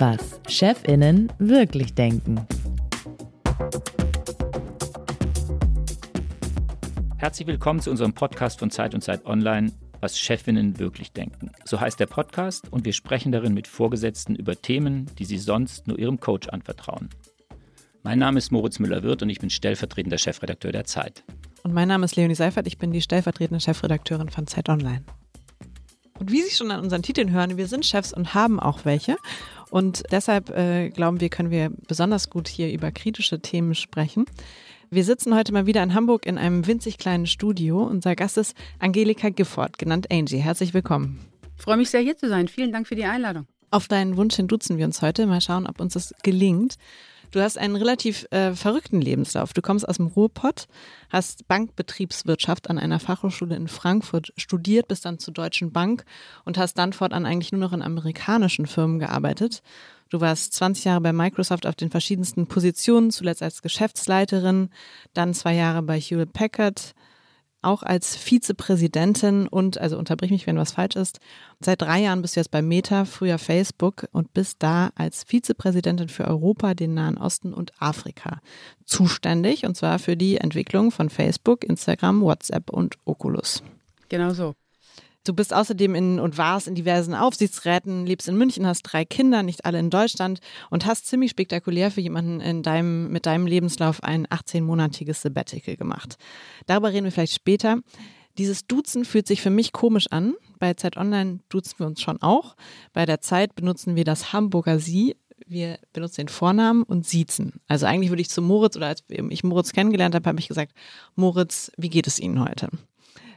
Was Chefinnen wirklich denken. Herzlich willkommen zu unserem Podcast von Zeit und Zeit Online, was Chefinnen wirklich denken. So heißt der Podcast und wir sprechen darin mit Vorgesetzten über Themen, die sie sonst nur ihrem Coach anvertrauen. Mein Name ist Moritz Müller-Wirth und ich bin stellvertretender Chefredakteur der Zeit. Und mein Name ist Leonie Seifert, ich bin die stellvertretende Chefredakteurin von Zeit Online. Und wie Sie schon an unseren Titeln hören, wir sind Chefs und haben auch welche. Und deshalb äh, glauben wir, können wir besonders gut hier über kritische Themen sprechen. Wir sitzen heute mal wieder in Hamburg in einem winzig kleinen Studio. Unser Gast ist Angelika Gifford, genannt Angie. Herzlich willkommen. Ich freue mich sehr, hier zu sein. Vielen Dank für die Einladung. Auf deinen Wunsch hin duzen wir uns heute. Mal schauen, ob uns das gelingt. Du hast einen relativ äh, verrückten Lebenslauf. Du kommst aus dem Ruhrpott, hast Bankbetriebswirtschaft an einer Fachhochschule in Frankfurt studiert, bist dann zur Deutschen Bank und hast dann fortan eigentlich nur noch in amerikanischen Firmen gearbeitet. Du warst 20 Jahre bei Microsoft auf den verschiedensten Positionen, zuletzt als Geschäftsleiterin, dann zwei Jahre bei Hewlett Packard, auch als Vizepräsidentin und, also unterbrich mich, wenn was falsch ist, seit drei Jahren bist du jetzt bei Meta, früher Facebook und bist da als Vizepräsidentin für Europa, den Nahen Osten und Afrika zuständig und zwar für die Entwicklung von Facebook, Instagram, WhatsApp und Oculus. Genau so. Du bist außerdem in und warst in diversen Aufsichtsräten, lebst in München, hast drei Kinder, nicht alle in Deutschland und hast ziemlich spektakulär für jemanden in deinem, mit deinem Lebenslauf ein 18-monatiges Sabbatical gemacht. Darüber reden wir vielleicht später. Dieses Duzen fühlt sich für mich komisch an. Bei Zeit Online duzen wir uns schon auch. Bei der Zeit benutzen wir das Hamburger Sie. Wir benutzen den Vornamen und siezen. Also eigentlich würde ich zu Moritz oder als ich Moritz kennengelernt habe, habe ich gesagt, Moritz, wie geht es Ihnen heute?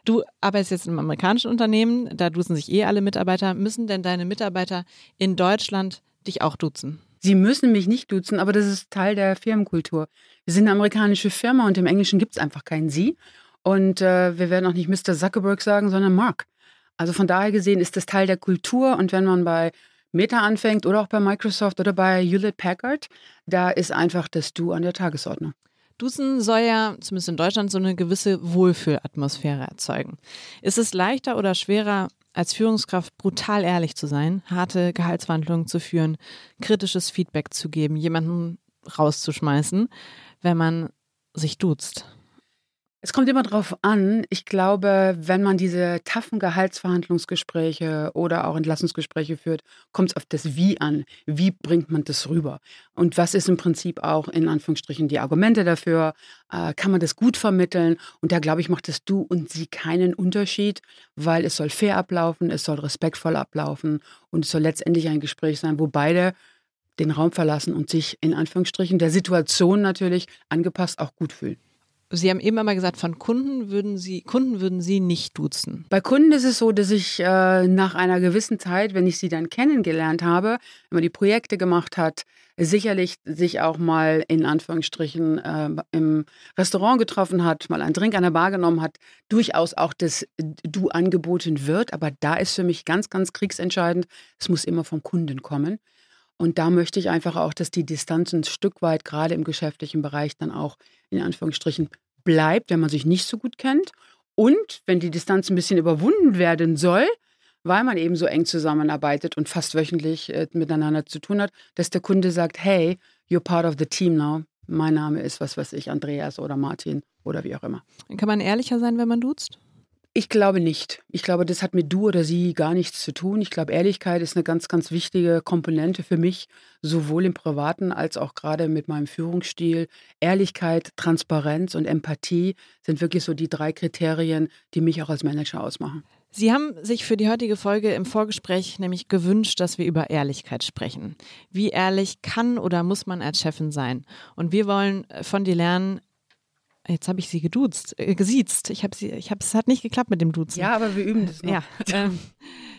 Du arbeitest jetzt einem amerikanischen Unternehmen, da duzen sich eh alle Mitarbeiter. Müssen denn deine Mitarbeiter in Deutschland dich auch duzen? Sie müssen mich nicht duzen, aber das ist Teil der Firmenkultur. Wir sind eine amerikanische Firma und im Englischen gibt es einfach keinen Sie. Und äh, wir werden auch nicht Mr. Zuckerberg sagen, sondern Mark. Also von daher gesehen ist das Teil der Kultur. Und wenn man bei Meta anfängt oder auch bei Microsoft oder bei Hewlett Packard, da ist einfach das Du an der Tagesordnung. Duzen soll ja, zumindest in Deutschland, so eine gewisse Wohlfühlatmosphäre erzeugen. Ist es leichter oder schwerer, als Führungskraft brutal ehrlich zu sein, harte Gehaltsverhandlungen zu führen, kritisches Feedback zu geben, jemanden rauszuschmeißen, wenn man sich duzt? Es kommt immer darauf an. Ich glaube, wenn man diese taffen Gehaltsverhandlungsgespräche oder auch Entlassungsgespräche führt, kommt es auf das Wie an. Wie bringt man das rüber? Und was ist im Prinzip auch in Anführungsstrichen die Argumente dafür? Äh, kann man das gut vermitteln? Und da glaube ich, macht das Du und Sie keinen Unterschied, weil es soll fair ablaufen, es soll respektvoll ablaufen und es soll letztendlich ein Gespräch sein, wo beide den Raum verlassen und sich in Anführungsstrichen der Situation natürlich angepasst auch gut fühlen. Sie haben eben einmal gesagt, von Kunden würden Sie, Kunden würden Sie nicht duzen. Bei Kunden ist es so, dass ich äh, nach einer gewissen Zeit, wenn ich sie dann kennengelernt habe, wenn man die Projekte gemacht hat, sicherlich sich auch mal in Anführungsstrichen äh, im Restaurant getroffen hat, mal einen Drink an der Bar genommen hat, durchaus auch das Du angeboten wird. Aber da ist für mich ganz, ganz kriegsentscheidend, es muss immer vom Kunden kommen. Und da möchte ich einfach auch, dass die Distanz ein Stück weit gerade im geschäftlichen Bereich dann auch in Anführungsstrichen bleibt, wenn man sich nicht so gut kennt. Und wenn die Distanz ein bisschen überwunden werden soll, weil man eben so eng zusammenarbeitet und fast wöchentlich äh, miteinander zu tun hat, dass der Kunde sagt, hey, you're part of the team now. Mein Name ist, was weiß ich, Andreas oder Martin oder wie auch immer. Kann man ehrlicher sein, wenn man duzt? Ich glaube nicht. Ich glaube, das hat mit du oder sie gar nichts zu tun. Ich glaube, Ehrlichkeit ist eine ganz, ganz wichtige Komponente für mich, sowohl im Privaten als auch gerade mit meinem Führungsstil. Ehrlichkeit, Transparenz und Empathie sind wirklich so die drei Kriterien, die mich auch als Manager ausmachen. Sie haben sich für die heutige Folge im Vorgespräch nämlich gewünscht, dass wir über Ehrlichkeit sprechen. Wie ehrlich kann oder muss man als Chefin sein? Und wir wollen von dir lernen, Jetzt habe ich sie geduzt, äh, gesiezt. Ich habe sie, ich habe es hat nicht geklappt mit dem Duzen. Ja, aber wir üben das noch. Ja. Ähm,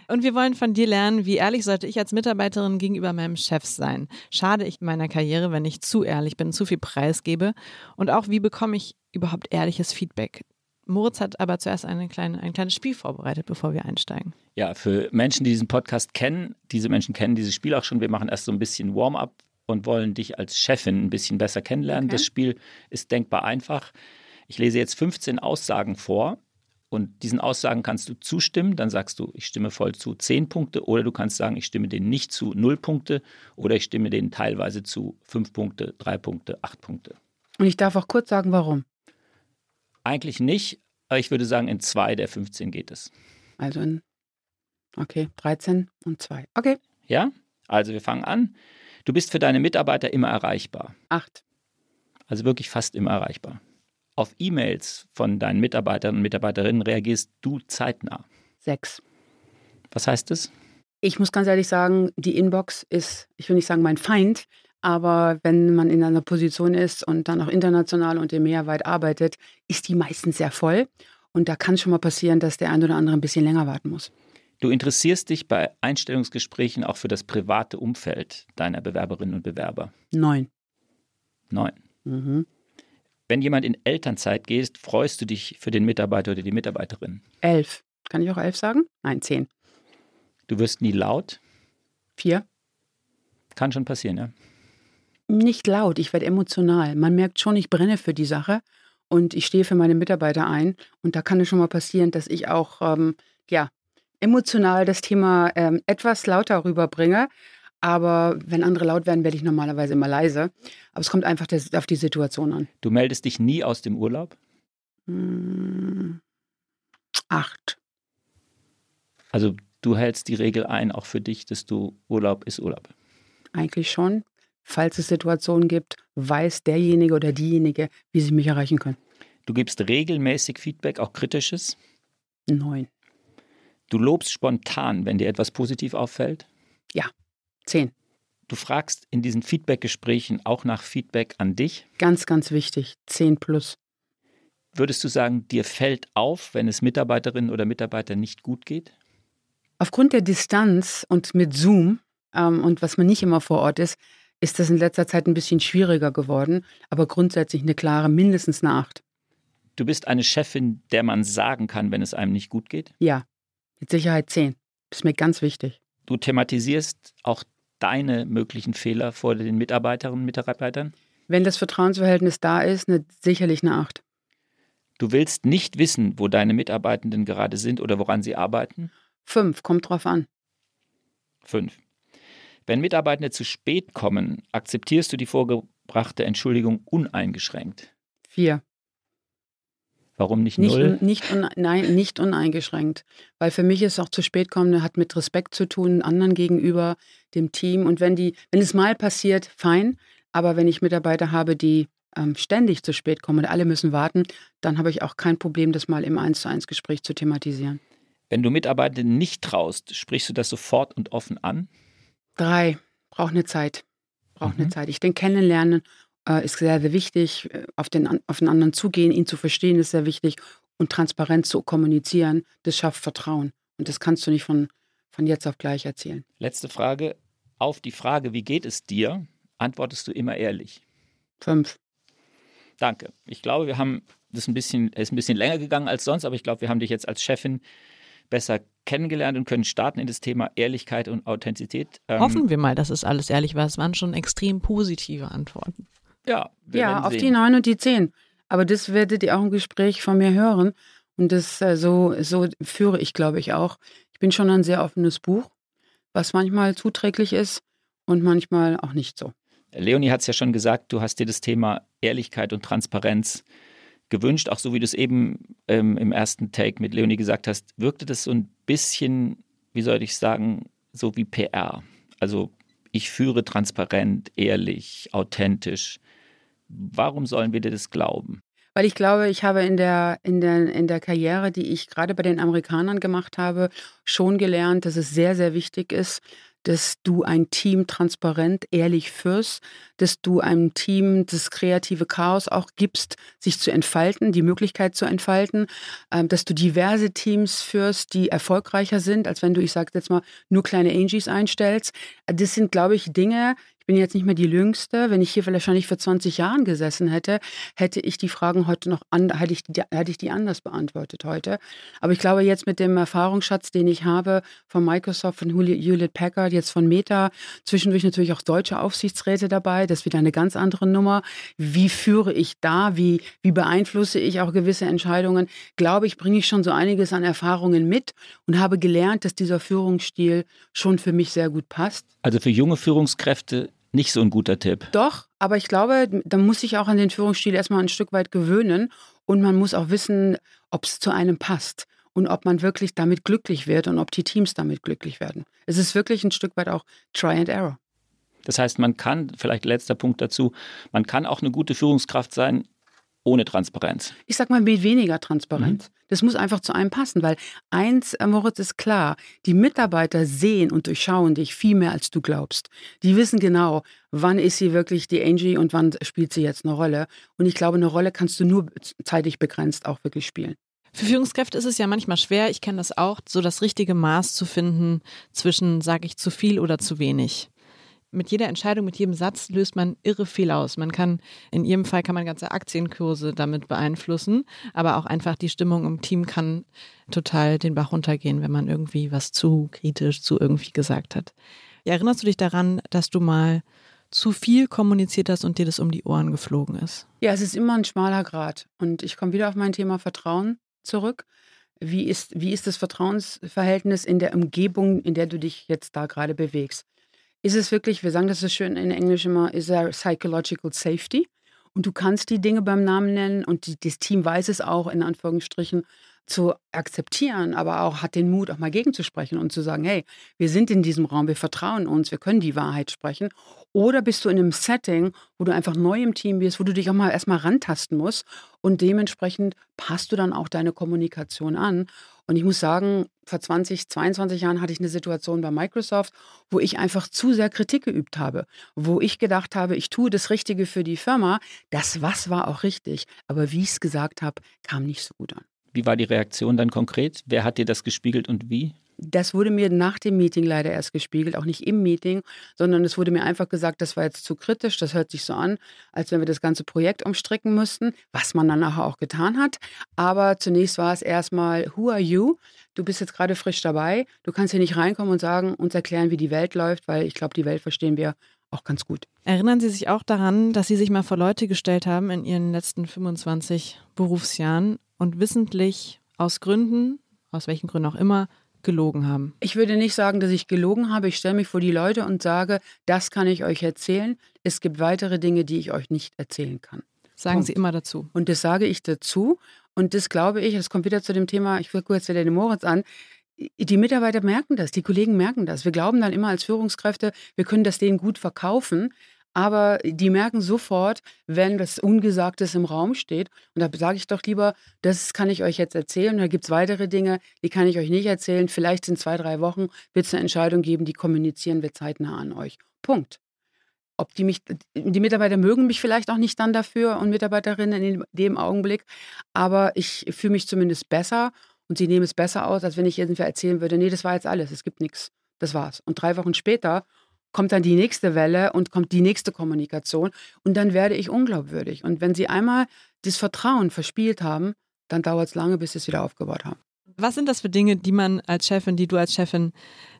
und wir wollen von dir lernen, wie ehrlich sollte ich als Mitarbeiterin gegenüber meinem Chef sein? Schade ich meiner Karriere, wenn ich zu ehrlich bin, zu viel preisgebe? Und auch, wie bekomme ich überhaupt ehrliches Feedback? Moritz hat aber zuerst eine kleine, ein kleines Spiel vorbereitet, bevor wir einsteigen. Ja, für Menschen, die diesen Podcast kennen, diese Menschen kennen dieses Spiel auch schon. Wir machen erst so ein bisschen Warm-up und wollen dich als Chefin ein bisschen besser kennenlernen. Okay. Das Spiel ist denkbar einfach. Ich lese jetzt 15 Aussagen vor und diesen Aussagen kannst du zustimmen. Dann sagst du, ich stimme voll zu, 10 Punkte. Oder du kannst sagen, ich stimme denen nicht zu, 0 Punkte. Oder ich stimme denen teilweise zu, 5 Punkte, 3 Punkte, 8 Punkte. Und ich darf auch kurz sagen, warum. Eigentlich nicht, aber ich würde sagen, in zwei der 15 geht es. Also in, okay, 13 und 2. Okay. Ja? Also wir fangen an. Du bist für deine Mitarbeiter immer erreichbar. 8. Also wirklich fast immer erreichbar. Auf E-Mails von deinen Mitarbeitern und Mitarbeiterinnen reagierst du zeitnah. 6. Was heißt das? Ich muss ganz ehrlich sagen, die Inbox ist, ich will nicht sagen mein Feind, aber wenn man in einer Position ist und dann auch international und im Meer weit arbeitet, ist die meistens sehr voll. Und da kann schon mal passieren, dass der ein oder andere ein bisschen länger warten muss. Du interessierst dich bei Einstellungsgesprächen auch für das private Umfeld deiner Bewerberinnen und Bewerber. Neun. Neun. Mhm. Wenn jemand in Elternzeit geht, freust du dich für den Mitarbeiter oder die Mitarbeiterin. Elf. Kann ich auch elf sagen? Nein, zehn. Du wirst nie laut. Vier. Kann schon passieren, ja. Nicht laut, ich werde emotional. Man merkt schon, ich brenne für die Sache und ich stehe für meine Mitarbeiter ein. Und da kann es schon mal passieren, dass ich auch ähm, ja, emotional das Thema ähm, etwas lauter rüberbringe. Aber wenn andere laut werden, werde ich normalerweise immer leise. Aber es kommt einfach des, auf die Situation an. Du meldest dich nie aus dem Urlaub. Hm, acht. Also du hältst die Regel ein, auch für dich, dass du Urlaub ist Urlaub. Eigentlich schon. Falls es Situationen gibt, weiß derjenige oder diejenige, wie sie mich erreichen können. Du gibst regelmäßig Feedback, auch kritisches. Neun. Du lobst spontan, wenn dir etwas positiv auffällt. Zehn. Du fragst in diesen Feedback-Gesprächen auch nach Feedback an dich. Ganz, ganz wichtig. Zehn plus. Würdest du sagen, dir fällt auf, wenn es Mitarbeiterinnen oder Mitarbeitern nicht gut geht? Aufgrund der Distanz und mit Zoom ähm, und was man nicht immer vor Ort ist, ist das in letzter Zeit ein bisschen schwieriger geworden. Aber grundsätzlich eine klare, mindestens eine Acht. Du bist eine Chefin, der man sagen kann, wenn es einem nicht gut geht. Ja, mit Sicherheit zehn. Das ist mir ganz wichtig. Du thematisierst auch deine möglichen Fehler vor den Mitarbeiterinnen und Mitarbeitern. Wenn das Vertrauensverhältnis da ist, eine, sicherlich eine Acht. Du willst nicht wissen, wo deine Mitarbeitenden gerade sind oder woran sie arbeiten. Fünf, kommt drauf an. Fünf. Wenn Mitarbeitende zu spät kommen, akzeptierst du die vorgebrachte Entschuldigung uneingeschränkt. Vier. Warum nicht Nicht, null? nicht, un, nein, nicht uneingeschränkt. Weil für mich ist auch zu spät kommen, hat mit Respekt zu tun, anderen gegenüber, dem Team. Und wenn die, wenn es mal passiert, fein. Aber wenn ich Mitarbeiter habe, die ähm, ständig zu spät kommen und alle müssen warten, dann habe ich auch kein Problem, das mal im 1 zu 1 Gespräch zu thematisieren. Wenn du Mitarbeitenden nicht traust, sprichst du das sofort und offen an? Drei, braucht eine Zeit. Braucht Mhm. eine Zeit. Ich denke, kennenlernen äh, ist sehr, sehr wichtig. Äh, Auf den, an- auf den anderen zugehen, ihn zu verstehen, ist sehr wichtig. Und transparent zu kommunizieren, das schafft Vertrauen. Und das kannst du nicht von, von jetzt auf gleich erzählen. Letzte Frage. Auf die Frage, wie geht es dir, antwortest du immer ehrlich. Fünf. Danke. Ich glaube, wir haben das ein bisschen, es ist ein bisschen länger gegangen als sonst, aber ich glaube, wir haben dich jetzt als Chefin besser kennengelernt und können starten in das Thema Ehrlichkeit und Authentizität. Ähm, Hoffen wir mal, dass es alles ehrlich war. Es waren schon extrem positive Antworten. Ja, Ja, auf sehen. die neun und die zehn. Aber das werdet ihr auch im Gespräch von mir hören. Und das äh, so, so führe ich, glaube ich, auch. Ich bin schon ein sehr offenes Buch, was manchmal zuträglich ist und manchmal auch nicht so. Leonie hat es ja schon gesagt, du hast dir das Thema Ehrlichkeit und Transparenz gewünscht, auch so wie du es eben ähm, im ersten Take mit Leonie gesagt hast, wirkte das so ein bisschen, wie soll ich sagen, so wie PR. Also ich führe transparent, ehrlich, authentisch. Warum sollen wir dir das glauben? Weil ich glaube, ich habe in der, in der, in der Karriere, die ich gerade bei den Amerikanern gemacht habe, schon gelernt, dass es sehr, sehr wichtig ist, dass du ein Team transparent, ehrlich führst, dass du einem Team das kreative Chaos auch gibst, sich zu entfalten, die Möglichkeit zu entfalten, ähm, dass du diverse Teams führst, die erfolgreicher sind, als wenn du, ich sage jetzt mal, nur kleine Angies einstellst. Das sind, glaube ich, Dinge, Ich bin jetzt nicht mehr die Jüngste. Wenn ich hier wahrscheinlich vor 20 Jahren gesessen hätte, hätte ich die Fragen heute noch an, hätte ich, hätte ich die anders beantwortet heute. Aber ich glaube, jetzt mit dem Erfahrungsschatz, den ich habe von Microsoft, von Hewlett Packard, jetzt von Meta, zwischendurch natürlich auch deutsche Aufsichtsräte dabei, das ist wieder eine ganz andere Nummer. Wie führe ich da? Wie, wie beeinflusse ich auch gewisse Entscheidungen? Glaube ich, bringe ich schon so einiges an Erfahrungen mit und habe gelernt, dass dieser Führungsstil schon für mich sehr gut passt. Also für junge Führungskräfte nicht so ein guter Tipp. Doch, aber ich glaube, da muss sich auch an den Führungsstil erstmal ein Stück weit gewöhnen und man muss auch wissen, ob es zu einem passt und ob man wirklich damit glücklich wird und ob die Teams damit glücklich werden. Es ist wirklich ein Stück weit auch Try and Error. Das heißt, man kann, vielleicht letzter Punkt dazu, man kann auch eine gute Führungskraft sein, ohne Transparenz. Ich sag mal mit weniger Transparenz. Mhm. Das muss einfach zu einem passen, weil eins, äh, Moritz, ist klar, die Mitarbeiter sehen und durchschauen dich viel mehr, als du glaubst. Die wissen genau, wann ist sie wirklich die Angie und wann spielt sie jetzt eine Rolle. Und ich glaube, eine Rolle kannst du nur zeitlich begrenzt auch wirklich spielen. Für Führungskräfte ist es ja manchmal schwer, ich kenne das auch, so das richtige Maß zu finden zwischen, sage ich, zu viel oder zu wenig mit jeder Entscheidung, mit jedem Satz löst man irre viel aus. Man kann, in ihrem Fall kann man ganze Aktienkurse damit beeinflussen, aber auch einfach die Stimmung im Team kann total den Bach runtergehen, wenn man irgendwie was zu kritisch zu irgendwie gesagt hat. Erinnerst du dich daran, dass du mal zu viel kommuniziert hast und dir das um die Ohren geflogen ist? Ja, es ist immer ein schmaler Grad. Und ich komme wieder auf mein Thema Vertrauen zurück. Wie ist, wie ist das Vertrauensverhältnis in der Umgebung, in der du dich jetzt da gerade bewegst? Ist es wirklich, wir sagen das so schön in Englisch immer, ist er psychological safety. Und du kannst die Dinge beim Namen nennen und die, das Team weiß es auch, in Anführungsstrichen, zu akzeptieren, aber auch hat den Mut, auch mal gegenzusprechen und zu sagen, hey, wir sind in diesem Raum, wir vertrauen uns, wir können die Wahrheit sprechen. Oder bist du in einem Setting, wo du einfach neu im Team bist, wo du dich auch mal erstmal rantasten musst und dementsprechend passt du dann auch deine Kommunikation an. Und ich muss sagen, vor 20, 22 Jahren hatte ich eine Situation bei Microsoft, wo ich einfach zu sehr Kritik geübt habe, wo ich gedacht habe, ich tue das Richtige für die Firma. Das was war auch richtig, aber wie ich es gesagt habe, kam nicht so gut an. Wie war die Reaktion dann konkret? Wer hat dir das gespiegelt und wie? Das wurde mir nach dem Meeting leider erst gespiegelt, auch nicht im Meeting, sondern es wurde mir einfach gesagt, das war jetzt zu kritisch, das hört sich so an, als wenn wir das ganze Projekt umstricken müssten, was man dann nachher auch getan hat. Aber zunächst war es erstmal, who are you? Du bist jetzt gerade frisch dabei, du kannst hier nicht reinkommen und sagen, uns erklären, wie die Welt läuft, weil ich glaube, die Welt verstehen wir auch ganz gut. Erinnern Sie sich auch daran, dass Sie sich mal vor Leute gestellt haben in Ihren letzten 25 Berufsjahren und wissentlich aus Gründen, aus welchen Gründen auch immer, gelogen haben? Ich würde nicht sagen, dass ich gelogen habe. Ich stelle mich vor die Leute und sage, das kann ich euch erzählen. Es gibt weitere Dinge, die ich euch nicht erzählen kann. Sagen Punkt. Sie immer dazu. Und das sage ich dazu. Und das glaube ich, das kommt wieder zu dem Thema, ich gucke jetzt wieder den Moritz an. Die Mitarbeiter merken das, die Kollegen merken das. Wir glauben dann immer als Führungskräfte, wir können das denen gut verkaufen aber die merken sofort, wenn das Ungesagtes im Raum steht. Und da sage ich doch lieber, das kann ich euch jetzt erzählen. Da gibt es weitere Dinge, die kann ich euch nicht erzählen. Vielleicht in zwei, drei Wochen wird es eine Entscheidung geben, die kommunizieren wir zeitnah an euch. Punkt. Ob die mich, die Mitarbeiter mögen mich vielleicht auch nicht dann dafür und Mitarbeiterinnen in dem Augenblick, aber ich fühle mich zumindest besser und sie nehmen es besser aus, als wenn ich irgendwie erzählen würde, nee, das war jetzt alles, es gibt nichts. Das war's. Und drei Wochen später kommt dann die nächste Welle und kommt die nächste Kommunikation und dann werde ich unglaubwürdig. Und wenn Sie einmal das Vertrauen verspielt haben, dann dauert es lange, bis Sie es wieder aufgebaut haben. Was sind das für Dinge, die man als Chefin, die du als Chefin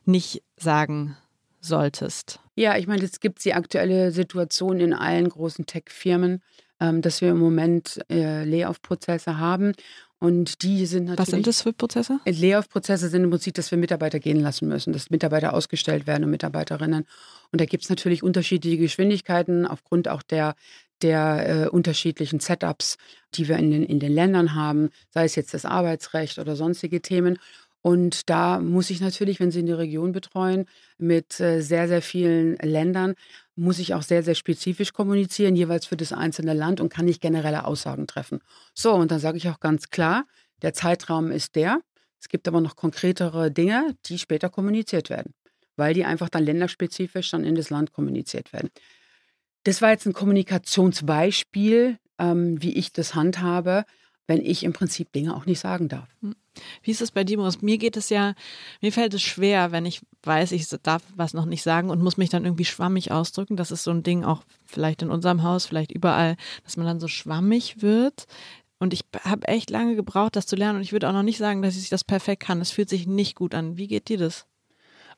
nicht sagen solltest? Ja, ich meine, es gibt die aktuelle Situation in allen großen Tech-Firmen, ähm, dass wir im Moment äh, Layoff-Prozesse haben. Und die sind natürlich. Was sind das für Prozesse? Layoff-Prozesse sind im Prinzip, dass wir Mitarbeiter gehen lassen müssen, dass Mitarbeiter ausgestellt werden und Mitarbeiterinnen. Und da gibt es natürlich unterschiedliche Geschwindigkeiten aufgrund auch der, der äh, unterschiedlichen Setups, die wir in den, in den Ländern haben, sei es jetzt das Arbeitsrecht oder sonstige Themen. Und da muss ich natürlich, wenn Sie eine Region betreuen, mit äh, sehr, sehr vielen Ländern, muss ich auch sehr, sehr spezifisch kommunizieren, jeweils für das einzelne Land und kann nicht generelle Aussagen treffen. So, und dann sage ich auch ganz klar, der Zeitraum ist der. Es gibt aber noch konkretere Dinge, die später kommuniziert werden, weil die einfach dann länderspezifisch dann in das Land kommuniziert werden. Das war jetzt ein Kommunikationsbeispiel, ähm, wie ich das handhabe. Wenn ich im Prinzip Dinge auch nicht sagen darf. Hm. Wie ist es bei dir, Boris? Mir geht es ja, mir fällt es schwer, wenn ich weiß, ich darf was noch nicht sagen und muss mich dann irgendwie schwammig ausdrücken. Das ist so ein Ding auch vielleicht in unserem Haus, vielleicht überall, dass man dann so schwammig wird. Und ich habe echt lange gebraucht, das zu lernen. Und ich würde auch noch nicht sagen, dass ich das perfekt kann. Es fühlt sich nicht gut an. Wie geht dir das?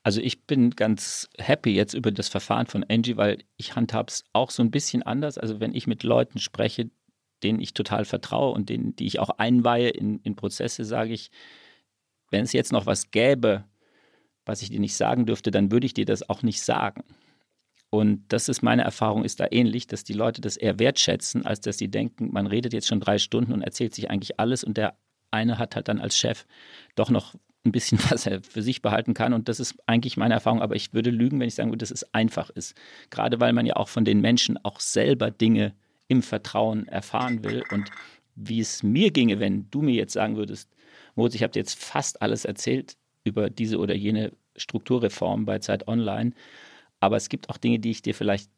Also ich bin ganz happy jetzt über das Verfahren von Angie, weil ich handhabe es auch so ein bisschen anders. Also wenn ich mit Leuten spreche, denen ich total vertraue und denen, die ich auch einweihe in, in Prozesse, sage ich, wenn es jetzt noch was gäbe, was ich dir nicht sagen dürfte, dann würde ich dir das auch nicht sagen. Und das ist meine Erfahrung, ist da ähnlich, dass die Leute das eher wertschätzen, als dass sie denken, man redet jetzt schon drei Stunden und erzählt sich eigentlich alles und der eine hat halt dann als Chef doch noch ein bisschen, was er für sich behalten kann. Und das ist eigentlich meine Erfahrung, aber ich würde lügen, wenn ich sagen würde, dass es einfach ist. Gerade weil man ja auch von den Menschen auch selber Dinge im Vertrauen erfahren will. Und wie es mir ginge, wenn du mir jetzt sagen würdest, Moritz, ich habe dir jetzt fast alles erzählt über diese oder jene Strukturreform bei Zeit Online, aber es gibt auch Dinge, die ich dir vielleicht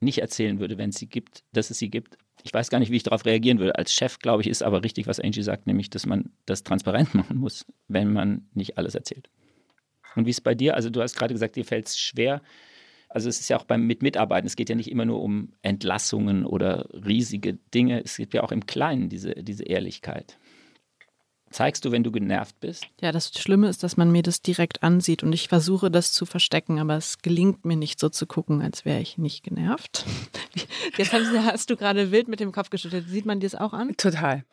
nicht erzählen würde, wenn es sie gibt, dass es sie gibt. Ich weiß gar nicht, wie ich darauf reagieren würde. Als Chef, glaube ich, ist aber richtig, was Angie sagt, nämlich, dass man das transparent machen muss, wenn man nicht alles erzählt. Und wie ist es bei dir? Also du hast gerade gesagt, dir fällt es schwer. Also es ist ja auch beim mit Mitarbeiten, es geht ja nicht immer nur um Entlassungen oder riesige Dinge, es gibt ja auch im Kleinen diese, diese Ehrlichkeit zeigst du, wenn du genervt bist? Ja, das Schlimme ist, dass man mir das direkt ansieht und ich versuche das zu verstecken, aber es gelingt mir nicht so zu gucken, als wäre ich nicht genervt. Jetzt hast du gerade wild mit dem Kopf geschüttelt. Sieht man dir das auch an? Total.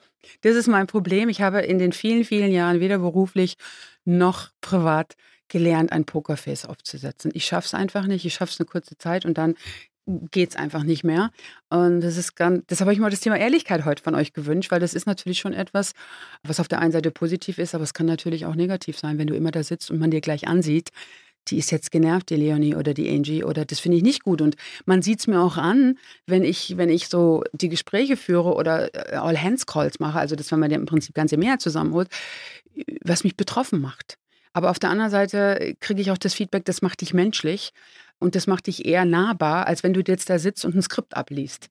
Das ist mein Problem. Ich habe in den vielen, vielen Jahren weder beruflich noch privat gelernt, ein Pokerface aufzusetzen. Ich schaffe es einfach nicht. Ich schaffe es eine kurze Zeit und dann geht es einfach nicht mehr. Und das ist ganz, deshalb habe ich mal das Thema Ehrlichkeit heute von euch gewünscht, weil das ist natürlich schon etwas, was auf der einen Seite positiv ist, aber es kann natürlich auch negativ sein, wenn du immer da sitzt und man dir gleich ansieht, die ist jetzt genervt, die Leonie oder die Angie, oder das finde ich nicht gut. Und man sieht es mir auch an, wenn ich, wenn ich so die Gespräche führe oder äh, All-Hands-Calls mache, also das, wenn man im Prinzip ganze Meer zusammenholt, was mich betroffen macht. Aber auf der anderen Seite kriege ich auch das Feedback, das macht dich menschlich. Und das macht dich eher nahbar, als wenn du jetzt da sitzt und ein Skript abliest.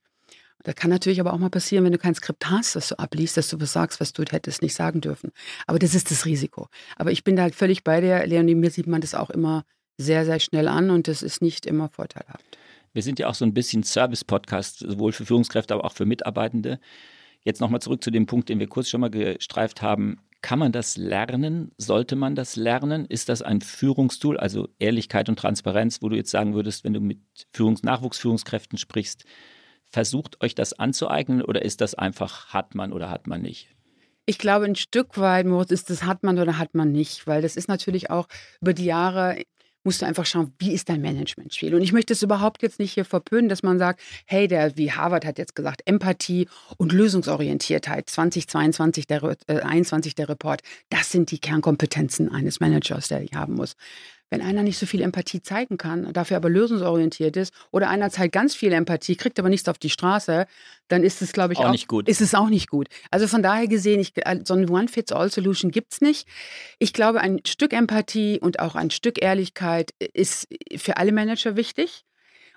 Das kann natürlich aber auch mal passieren, wenn du kein Skript hast, dass du abliest, dass du was sagst, was du hättest nicht sagen dürfen. Aber das ist das Risiko. Aber ich bin da halt völlig bei dir, Leonie. Mir sieht man das auch immer sehr, sehr schnell an und das ist nicht immer vorteilhaft. Wir sind ja auch so ein bisschen Service-Podcast, sowohl für Führungskräfte, aber auch für Mitarbeitende. Jetzt nochmal zurück zu dem Punkt, den wir kurz schon mal gestreift haben. Kann man das lernen? Sollte man das lernen? Ist das ein Führungstool, also Ehrlichkeit und Transparenz, wo du jetzt sagen würdest, wenn du mit Führungs Nachwuchsführungskräften sprichst, versucht euch das anzueignen oder ist das einfach hat man oder hat man nicht? Ich glaube, ein Stück weit, Moritz, ist das hat man oder hat man nicht, weil das ist natürlich auch über die Jahre musst du einfach schauen, wie ist dein Management-Spiel. Und ich möchte es überhaupt jetzt nicht hier verpönen, dass man sagt, hey, der, wie Harvard hat jetzt gesagt, Empathie und Lösungsorientiertheit, 2022 der, äh, 21 der Report, das sind die Kernkompetenzen eines Managers, der ich haben muss. Wenn einer nicht so viel Empathie zeigen kann, dafür aber lösungsorientiert ist, oder einer zeigt ganz viel Empathie, kriegt aber nichts auf die Straße, dann ist es, glaube ich, auch, auch, nicht gut. Ist es auch nicht gut. Also von daher gesehen, ich, äh, so eine One-Fits-All-Solution gibt es nicht. Ich glaube, ein Stück Empathie und auch ein Stück Ehrlichkeit ist für alle Manager wichtig.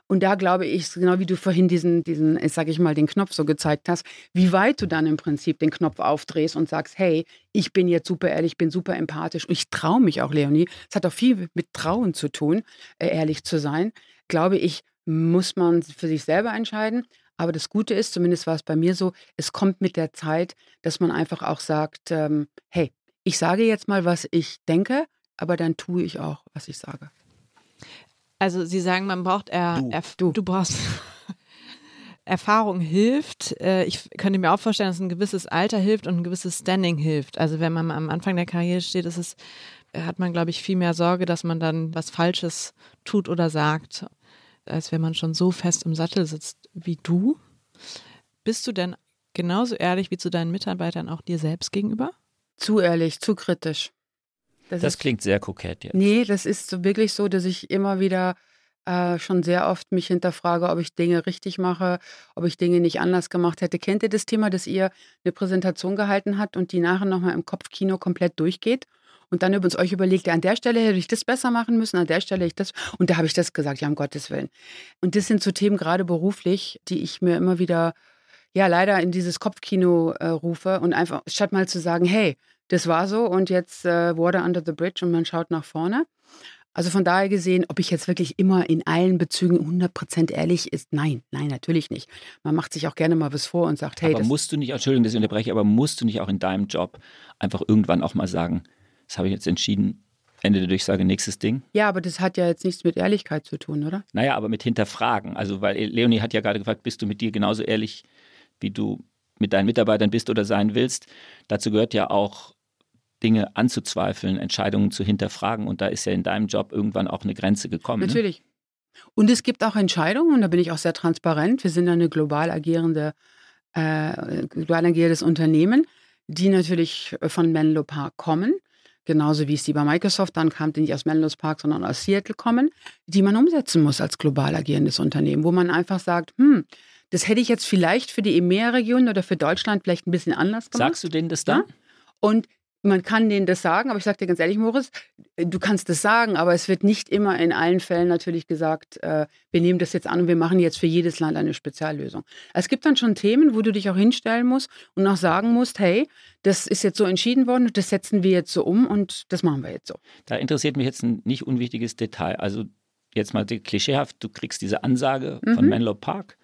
Und da glaube ich, genau wie du vorhin diesen, diesen, sag ich mal, den Knopf so gezeigt hast, wie weit du dann im Prinzip den Knopf aufdrehst und sagst, hey, ich bin jetzt super ehrlich, ich bin super empathisch und ich traue mich auch, Leonie. Es hat auch viel mit Trauen zu tun, äh, ehrlich zu sein. Glaube ich, muss man für sich selber entscheiden. Aber das Gute ist, zumindest war es bei mir so, es kommt mit der Zeit, dass man einfach auch sagt, ähm, hey, ich sage jetzt mal, was ich denke, aber dann tue ich auch, was ich sage. Also Sie sagen, man braucht er, du. Erf du. du brauchst Erfahrung hilft. Äh, ich könnte mir auch vorstellen, dass ein gewisses Alter hilft und ein gewisses Standing hilft. Also wenn man am Anfang der Karriere steht, ist es, hat man, glaube ich, viel mehr Sorge, dass man dann was Falsches tut oder sagt, als wenn man schon so fest im Sattel sitzt wie du. Bist du denn genauso ehrlich wie zu deinen Mitarbeitern auch dir selbst gegenüber? Zu ehrlich, zu kritisch. Das, das ist, klingt sehr kokett jetzt. Nee, das ist wirklich so, dass ich immer wieder äh, schon sehr oft mich hinterfrage, ob ich Dinge richtig mache, ob ich Dinge nicht anders gemacht hätte. Kennt ihr das Thema, dass ihr eine Präsentation gehalten habt und die nachher nochmal im Kopfkino komplett durchgeht? Und dann übrigens euch überlegt, an der Stelle hätte ich das besser machen müssen, an der Stelle hätte ich das. Und da habe ich das gesagt, ja, um Gottes Willen. Und das sind so Themen, gerade beruflich, die ich mir immer wieder ja leider in dieses Kopfkino äh, rufe und einfach statt mal zu sagen, hey, das war so und jetzt äh, Water under the bridge und man schaut nach vorne. Also von daher gesehen, ob ich jetzt wirklich immer in allen Bezügen 100% ehrlich ist, nein, nein, natürlich nicht. Man macht sich auch gerne mal was vor und sagt, hey, aber musst du nicht, Entschuldigung, dass ich unterbreche, aber musst du nicht auch in deinem Job einfach irgendwann auch mal sagen, das habe ich jetzt entschieden, Ende der Durchsage, nächstes Ding. Ja, aber das hat ja jetzt nichts mit Ehrlichkeit zu tun, oder? Naja, aber mit Hinterfragen. Also, weil Leonie hat ja gerade gefragt, bist du mit dir genauso ehrlich, wie du mit deinen Mitarbeitern bist oder sein willst? Dazu gehört ja auch, Dinge anzuzweifeln, Entscheidungen zu hinterfragen. Und da ist ja in deinem Job irgendwann auch eine Grenze gekommen. Ne? Natürlich. Ne? Und es gibt auch Entscheidungen, und da bin ich auch sehr transparent. Wir sind eine global agierende, äh, global agierendes Unternehmen, die natürlich von Menlo Park kommen genauso wie es die bei Microsoft dann kam, die nicht aus Menlo Park, sondern aus Seattle kommen, die man umsetzen muss als global agierendes Unternehmen, wo man einfach sagt, hm, das hätte ich jetzt vielleicht für die EMEA-Region oder für Deutschland vielleicht ein bisschen anders gemacht. Sagst du denen das dann? Ja? Und man kann denen das sagen, aber ich sage dir ganz ehrlich, Moritz, du kannst das sagen, aber es wird nicht immer in allen Fällen natürlich gesagt, äh, wir nehmen das jetzt an und wir machen jetzt für jedes Land eine Speziallösung. Es gibt dann schon Themen, wo du dich auch hinstellen musst und auch sagen musst, hey, das ist jetzt so entschieden worden das setzen wir jetzt so um und das machen wir jetzt so. Da interessiert mich jetzt ein nicht unwichtiges Detail. Also jetzt mal klischeehaft, du kriegst diese Ansage mhm. von Menlo Park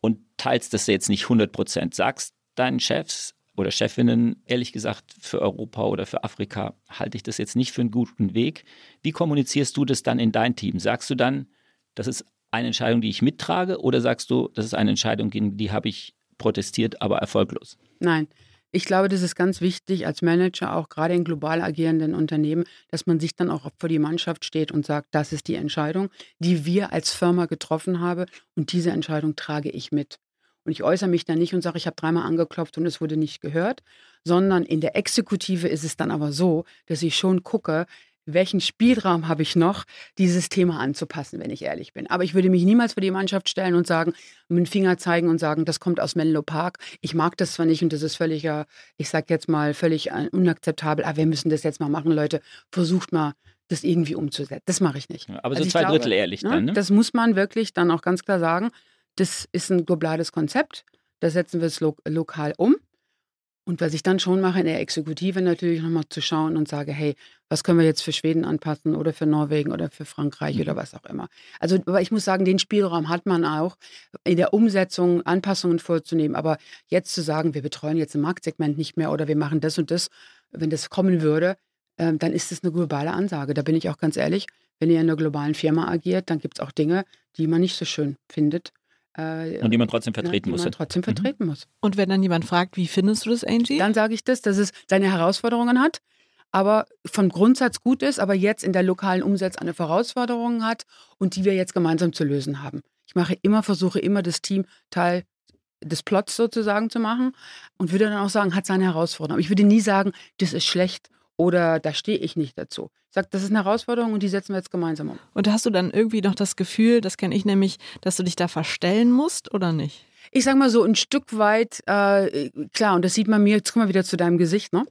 und teilst das jetzt nicht 100 Prozent. Sagst deinen Chefs, oder Chefinnen, ehrlich gesagt, für Europa oder für Afrika halte ich das jetzt nicht für einen guten Weg. Wie kommunizierst du das dann in dein Team? Sagst du dann, das ist eine Entscheidung, die ich mittrage, oder sagst du, das ist eine Entscheidung, gegen die habe ich protestiert, aber erfolglos? Nein. Ich glaube, das ist ganz wichtig als Manager, auch gerade in global agierenden Unternehmen, dass man sich dann auch vor die Mannschaft steht und sagt, das ist die Entscheidung, die wir als Firma getroffen haben und diese Entscheidung trage ich mit. Und ich äußere mich dann nicht und sage, ich habe dreimal angeklopft und es wurde nicht gehört, sondern in der Exekutive ist es dann aber so, dass ich schon gucke, welchen Spielraum habe ich noch, dieses Thema anzupassen, wenn ich ehrlich bin. Aber ich würde mich niemals vor die Mannschaft stellen und sagen, mit dem Finger zeigen und sagen, das kommt aus Menlo Park. Ich mag das zwar nicht und das ist völlig, ich sage jetzt mal, völlig äh, unakzeptabel, aber wir müssen das jetzt mal machen, Leute. Versucht mal, das irgendwie umzusetzen. Das mache ich nicht. Ja, aber also so zwei glaube, Drittel ehrlich ne, dann, ne? Das muss man wirklich dann auch ganz klar sagen. Das ist ein globales Konzept. Da setzen wir es lo lokal um. Und was ich dann schon mache in der Exekutive natürlich nochmal zu schauen und sage, hey, was können wir jetzt für Schweden anpassen oder für Norwegen oder für Frankreich mhm. oder was auch immer. Also, aber ich muss sagen, den Spielraum hat man auch, in der Umsetzung Anpassungen vorzunehmen. Aber jetzt zu sagen, wir betreuen jetzt ein Marktsegment nicht mehr oder wir machen das und das, wenn das kommen würde, äh, dann ist das eine globale Ansage. Da bin ich auch ganz ehrlich, wenn ihr in einer globalen Firma agiert, dann gibt es auch Dinge, die man nicht so schön findet. Äh, und die man trotzdem vertreten ja, muss. Trotzdem mhm. vertreten muss. Und wenn dann jemand fragt, wie findest du das, Angie? Dann sage ich das, dass es seine Herausforderungen hat, aber vom Grundsatz gut ist, aber jetzt in der lokalen Umsetzung eine Herausforderung hat und die wir jetzt gemeinsam zu lösen haben. Ich mache immer, versuche immer das Team Teil des Plots sozusagen zu machen und würde dann auch sagen, hat seine Herausforderungen. Aber ich würde nie sagen, das ist schlecht oder da stehe ich nicht dazu. Ich sage, das ist eine Herausforderung und die setzen wir jetzt gemeinsam um. Und hast du dann irgendwie noch das Gefühl, das kenne ich nämlich, dass du dich da verstellen musst oder nicht? Ich sage mal so ein Stück weit, äh, klar, und das sieht man mir, jetzt kommen wir wieder zu deinem Gesicht, ne?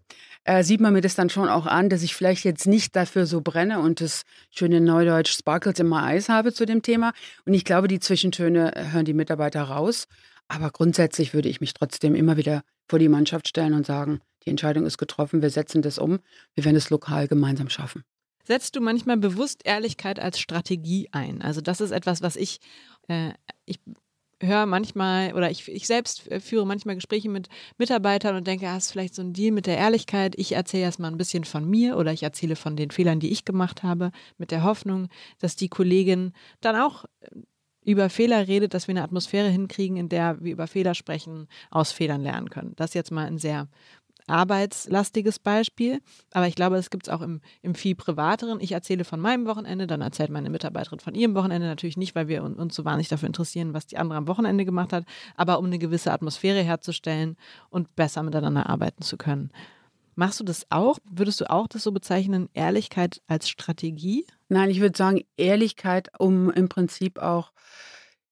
Äh, sieht man mir das dann schon auch an, dass ich vielleicht jetzt nicht dafür so brenne und das schöne Neudeutsch Sparkles in my eyes habe zu dem Thema. Und ich glaube, die Zwischentöne hören die Mitarbeiter raus. Aber grundsätzlich würde ich mich trotzdem immer wieder vor die Mannschaft stellen und sagen, die Entscheidung ist getroffen, wir setzen das um, wir werden es lokal gemeinsam schaffen. Setzt du manchmal bewusst Ehrlichkeit als Strategie ein? Also das ist etwas, was ich, äh, ich höre manchmal oder ich, ich selbst führe manchmal Gespräche mit Mitarbeitern und denke, hast vielleicht so ein Deal mit der Ehrlichkeit. Ich erzähle erstmal ein bisschen von mir oder ich erzähle von den Fehlern, die ich gemacht habe, mit der Hoffnung, dass die Kollegin dann auch über Fehler redet, dass wir eine Atmosphäre hinkriegen, in der wir über Fehler sprechen, aus Fehlern lernen können. Das ist jetzt mal ein sehr arbeitslastiges Beispiel, aber ich glaube, es gibt es auch im, im viel privateren. Ich erzähle von meinem Wochenende, dann erzählt meine Mitarbeiterin von ihrem Wochenende. Natürlich nicht, weil wir uns so wahnsinnig dafür interessieren, was die andere am Wochenende gemacht hat, aber um eine gewisse Atmosphäre herzustellen und besser miteinander arbeiten zu können. Machst du das auch? Würdest du auch das so bezeichnen, Ehrlichkeit als Strategie? Nein, ich würde sagen, Ehrlichkeit, um im Prinzip auch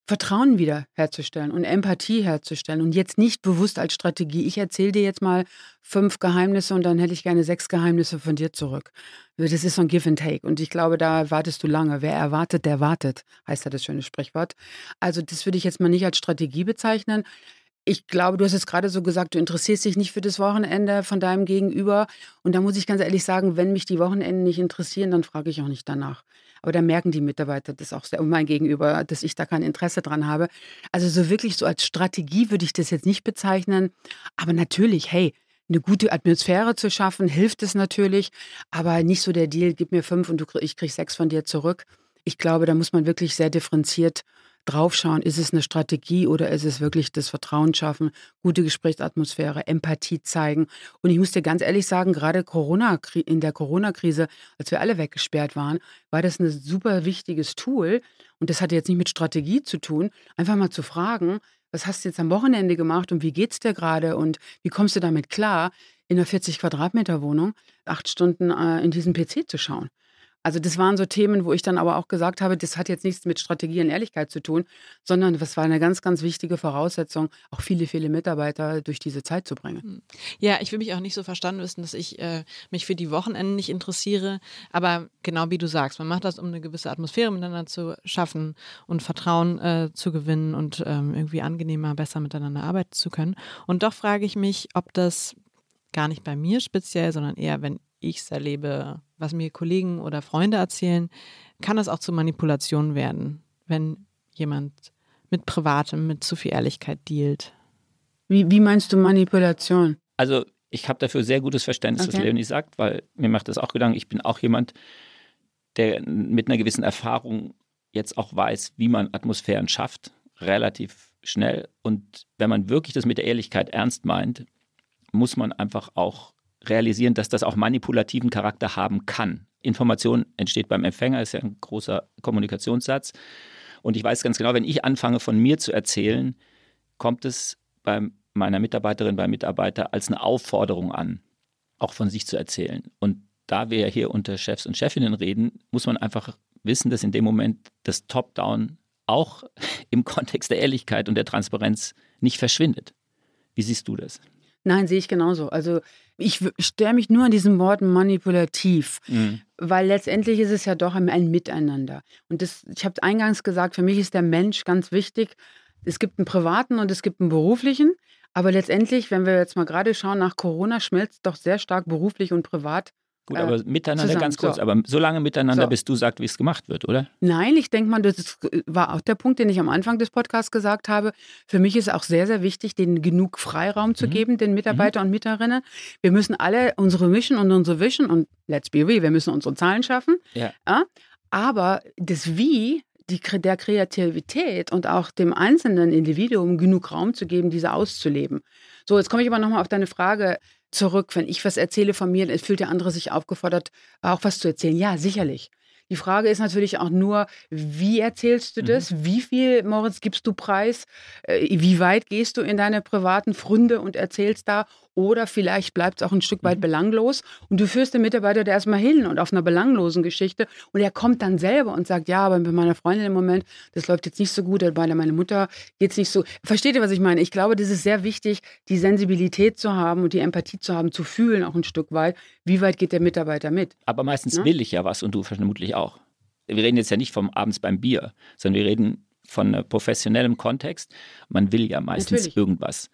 Vertrauen wieder herzustellen und Empathie herzustellen und jetzt nicht bewusst als Strategie. Ich erzähle dir jetzt mal fünf Geheimnisse und dann hätte ich gerne sechs Geheimnisse von dir zurück. Das ist so ein Give and Take und ich glaube, da wartest du lange. Wer erwartet, der wartet, heißt ja das schöne Sprichwort. Also das würde ich jetzt mal nicht als Strategie bezeichnen. Ich glaube, du hast jetzt gerade so gesagt, du interessierst dich nicht für das Wochenende von deinem Gegenüber. Und da muss ich ganz ehrlich sagen, wenn mich die Wochenenden nicht interessieren, dann frage ich auch nicht danach. Aber da merken die Mitarbeiter das auch sehr, und mein Gegenüber, dass ich da kein Interesse dran habe. Also so wirklich so als Strategie würde ich das jetzt nicht bezeichnen. Aber natürlich, hey, eine gute Atmosphäre zu schaffen, hilft es natürlich. Aber nicht so der Deal, gib mir fünf und du, ich krieg sechs von dir zurück. Ich glaube, da muss man wirklich sehr differenziert draufschauen, ist es eine Strategie oder ist es wirklich das Vertrauen schaffen, gute Gesprächsatmosphäre, Empathie zeigen. Und ich muss dir ganz ehrlich sagen, gerade Corona, in der Corona-Krise, als wir alle weggesperrt waren, war das ein super wichtiges Tool. Und das hatte jetzt nicht mit Strategie zu tun, einfach mal zu fragen, was hast du jetzt am Wochenende gemacht und wie geht's dir gerade und wie kommst du damit klar, in einer 40 Quadratmeter Wohnung acht Stunden äh, in diesen PC zu schauen? Also das waren so Themen, wo ich dann aber auch gesagt habe, das hat jetzt nichts mit Strategie und Ehrlichkeit zu tun, sondern das war eine ganz, ganz wichtige Voraussetzung, auch viele, viele Mitarbeiter durch diese Zeit zu bringen. Hm. Ja, ich will mich auch nicht so verstanden wissen, dass ich äh, mich für die Wochenenden nicht interessiere, aber genau wie du sagst, man macht das, um eine gewisse Atmosphäre miteinander zu schaffen und Vertrauen äh, zu gewinnen und ähm, irgendwie angenehmer, besser miteinander arbeiten zu können. Und doch frage ich mich, ob das gar nicht bei mir speziell, sondern eher, wenn ich es erlebe, was mir Kollegen oder Freunde erzählen, kann das auch zu Manipulationen werden, wenn jemand mit Privatem, mit zu viel Ehrlichkeit dealt. Wie, wie meinst du Manipulation? Also ich habe dafür sehr gutes Verständnis, okay. was Leonie sagt, weil mir macht das auch Gedanken, ich bin auch jemand, der mit einer gewissen Erfahrung jetzt auch weiß, wie man Atmosphären schafft, relativ schnell. Und wenn man wirklich das mit der Ehrlichkeit ernst meint, muss man einfach auch realisieren, dass das auch manipulativen Charakter haben kann. Information entsteht beim Empfänger, ist ja ein großer Kommunikationssatz. Und ich weiß ganz genau, wenn ich anfange von mir zu erzählen, kommt es bei meiner Mitarbeiterin, beim Mitarbeiter als eine Aufforderung an, auch von sich zu erzählen. Und da wir ja hier unter Chefs und Chefinnen reden, muss man einfach wissen, dass in dem Moment das Top-Down auch im Kontext der Ehrlichkeit und der Transparenz nicht verschwindet. Wie siehst du das? Nein, sehe ich genauso. Also ich störe mich nur an diesem Wort manipulativ, mhm. weil letztendlich ist es ja doch ein Miteinander. Und das, ich habe eingangs gesagt, für mich ist der Mensch ganz wichtig. Es gibt einen privaten und es gibt einen beruflichen. Aber letztendlich, wenn wir jetzt mal gerade schauen, nach Corona schmilzt doch sehr stark beruflich und privat Gut, aber äh, miteinander zusammen. ganz kurz, so. aber so lange miteinander, so. bis du sagst, wie es gemacht wird, oder? Nein, ich denke mal, das war auch der Punkt, den ich am Anfang des Podcasts gesagt habe. Für mich ist auch sehr, sehr wichtig, denen genug Freiraum zu mhm. geben, den Mitarbeiter mhm. und Mitarbeiterinnen. Wir müssen alle unsere Mission und unsere Vision und let's be real, wir müssen unsere Zahlen schaffen. Ja. ja? Aber das Wie die, der Kreativität und auch dem einzelnen Individuum genug Raum zu geben, diese auszuleben. So, jetzt komme ich aber nochmal auf deine Frage zurück. Wenn ich was erzähle von mir, fühlt der andere sich aufgefordert, auch was zu erzählen. Ja, sicherlich. Die Frage ist natürlich auch nur, wie erzählst du das? Mhm. Wie viel, Moritz, gibst du preis? Äh, wie weit gehst du in deine privaten Fründe und erzählst da? Oder vielleicht bleibt es auch ein Stück weit mhm. belanglos und du führst den Mitarbeiter da erstmal hin und auf einer belanglosen Geschichte und er kommt dann selber und sagt, ja, aber mit meiner Freundin im Moment, das läuft jetzt nicht so gut, bei meiner Mutter geht es nicht so. Versteht ihr, was ich meine? Ich glaube, das ist sehr wichtig, die Sensibilität zu haben und die Empathie zu haben, zu fühlen auch ein Stück weit, wie weit geht der Mitarbeiter mit. Aber meistens ja? will ich ja was und du vermutlich auch. Wir reden jetzt ja nicht vom abends beim Bier, sondern wir reden von professionellem Kontext. Man will ja meistens Natürlich. irgendwas.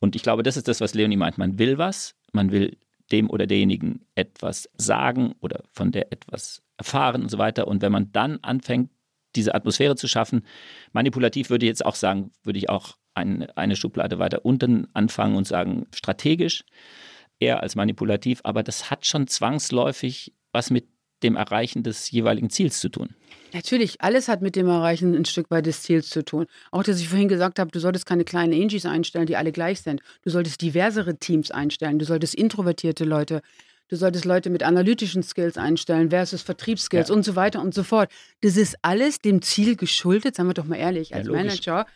Und ich glaube, das ist das, was Leonie meint. Man will was, man will dem oder derjenigen etwas sagen oder von der etwas erfahren und so weiter. Und wenn man dann anfängt, diese Atmosphäre zu schaffen, manipulativ würde ich jetzt auch sagen, würde ich auch ein, eine Schublade weiter unten anfangen und sagen, strategisch eher als manipulativ, aber das hat schon zwangsläufig was mit dem Erreichen des jeweiligen Ziels zu tun. Natürlich, alles hat mit dem Erreichen ein Stück weit des Ziels zu tun. Auch, dass ich vorhin gesagt habe, du solltest keine kleinen Angies einstellen, die alle gleich sind. Du solltest diversere Teams einstellen. Du solltest introvertierte Leute, du solltest Leute mit analytischen Skills einstellen versus Vertriebsskills ja. und so weiter und so fort. Das ist alles dem Ziel geschuldet, sagen wir doch mal ehrlich, als ja, Manager,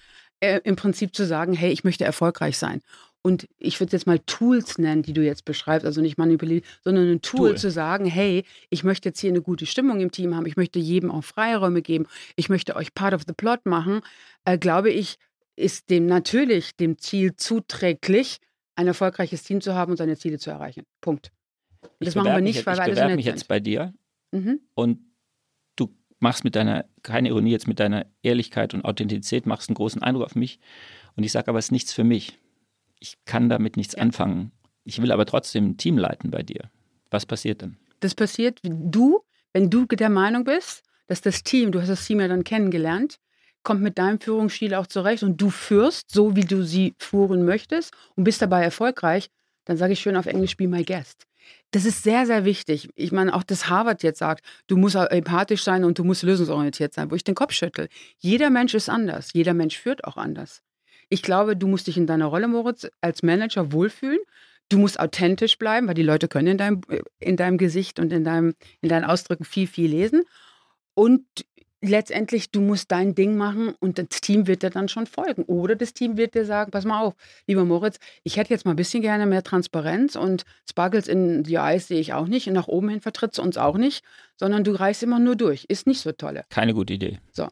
äh, im Prinzip zu sagen, hey, ich möchte erfolgreich sein und ich würde jetzt mal Tools nennen, die du jetzt beschreibst, also nicht manipulieren, sondern ein Tool, Tool, zu sagen, hey, ich möchte jetzt hier eine gute Stimmung im Team haben, ich möchte jedem auch Freiräume geben, ich möchte euch Part of the Plot machen, äh, glaube ich, ist dem natürlich dem Ziel zuträglich, ein erfolgreiches Team zu haben und seine Ziele zu erreichen. Punkt. Und das machen wir nicht, jetzt, weil wir alle so nett mich sind. jetzt bei dir mhm. und du machst mit deiner, keine Ironie jetzt, mit deiner Ehrlichkeit und Authentizität, machst einen großen Eindruck auf mich Und ich sage aber, es ist nichts für mich. Ich kann damit nichts ja. anfangen. Ich will aber trotzdem ein Team leiten bei dir. Was passiert dann? Das passiert, du, wenn du der Meinung bist, dass das Team, du hast das Team ja dann kennengelernt, kommt mit deinem Führungsstil auch zurecht und du führst so, wie du sie führen möchtest und bist dabei erfolgreich, dann sage ich schön auf Englisch, be my guest. Das ist sehr, sehr wichtig. Ich meine, auch das Harvard jetzt sagt, du musst empathisch sein und du musst lösungsorientiert sein, wo ich den Kopf schüttel. Jeder Mensch ist anders. Jeder Mensch führt auch anders. Ich glaube, du musst dich in deiner Rolle, Moritz, als Manager wohlfühlen. Du musst authentisch bleiben, weil die Leute können in deinem, in deinem Gesicht und in, deinem, in deinen Ausdrücken viel, viel lesen. Und letztendlich, du musst dein Ding machen und das Team wird dir dann schon folgen. Oder das Team wird dir sagen, pass mal auf, lieber Moritz, ich hätte jetzt mal ein bisschen gerne mehr Transparenz und Sparkles in die Eyes sehe ich auch nicht und nach oben hin vertrittst du uns auch nicht, sondern du reichst immer nur durch. Ist nicht so tolle. Keine gute Idee. So.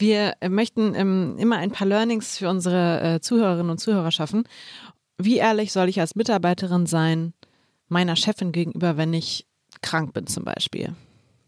Wir äh, möchten ähm, immer ein paar Learnings für unsere äh, Zuhörerinnen und Zuhörer schaffen. Wie ehrlich soll ich als Mitarbeiterin sein meiner Chefin gegenüber, wenn ich krank bin zum Beispiel?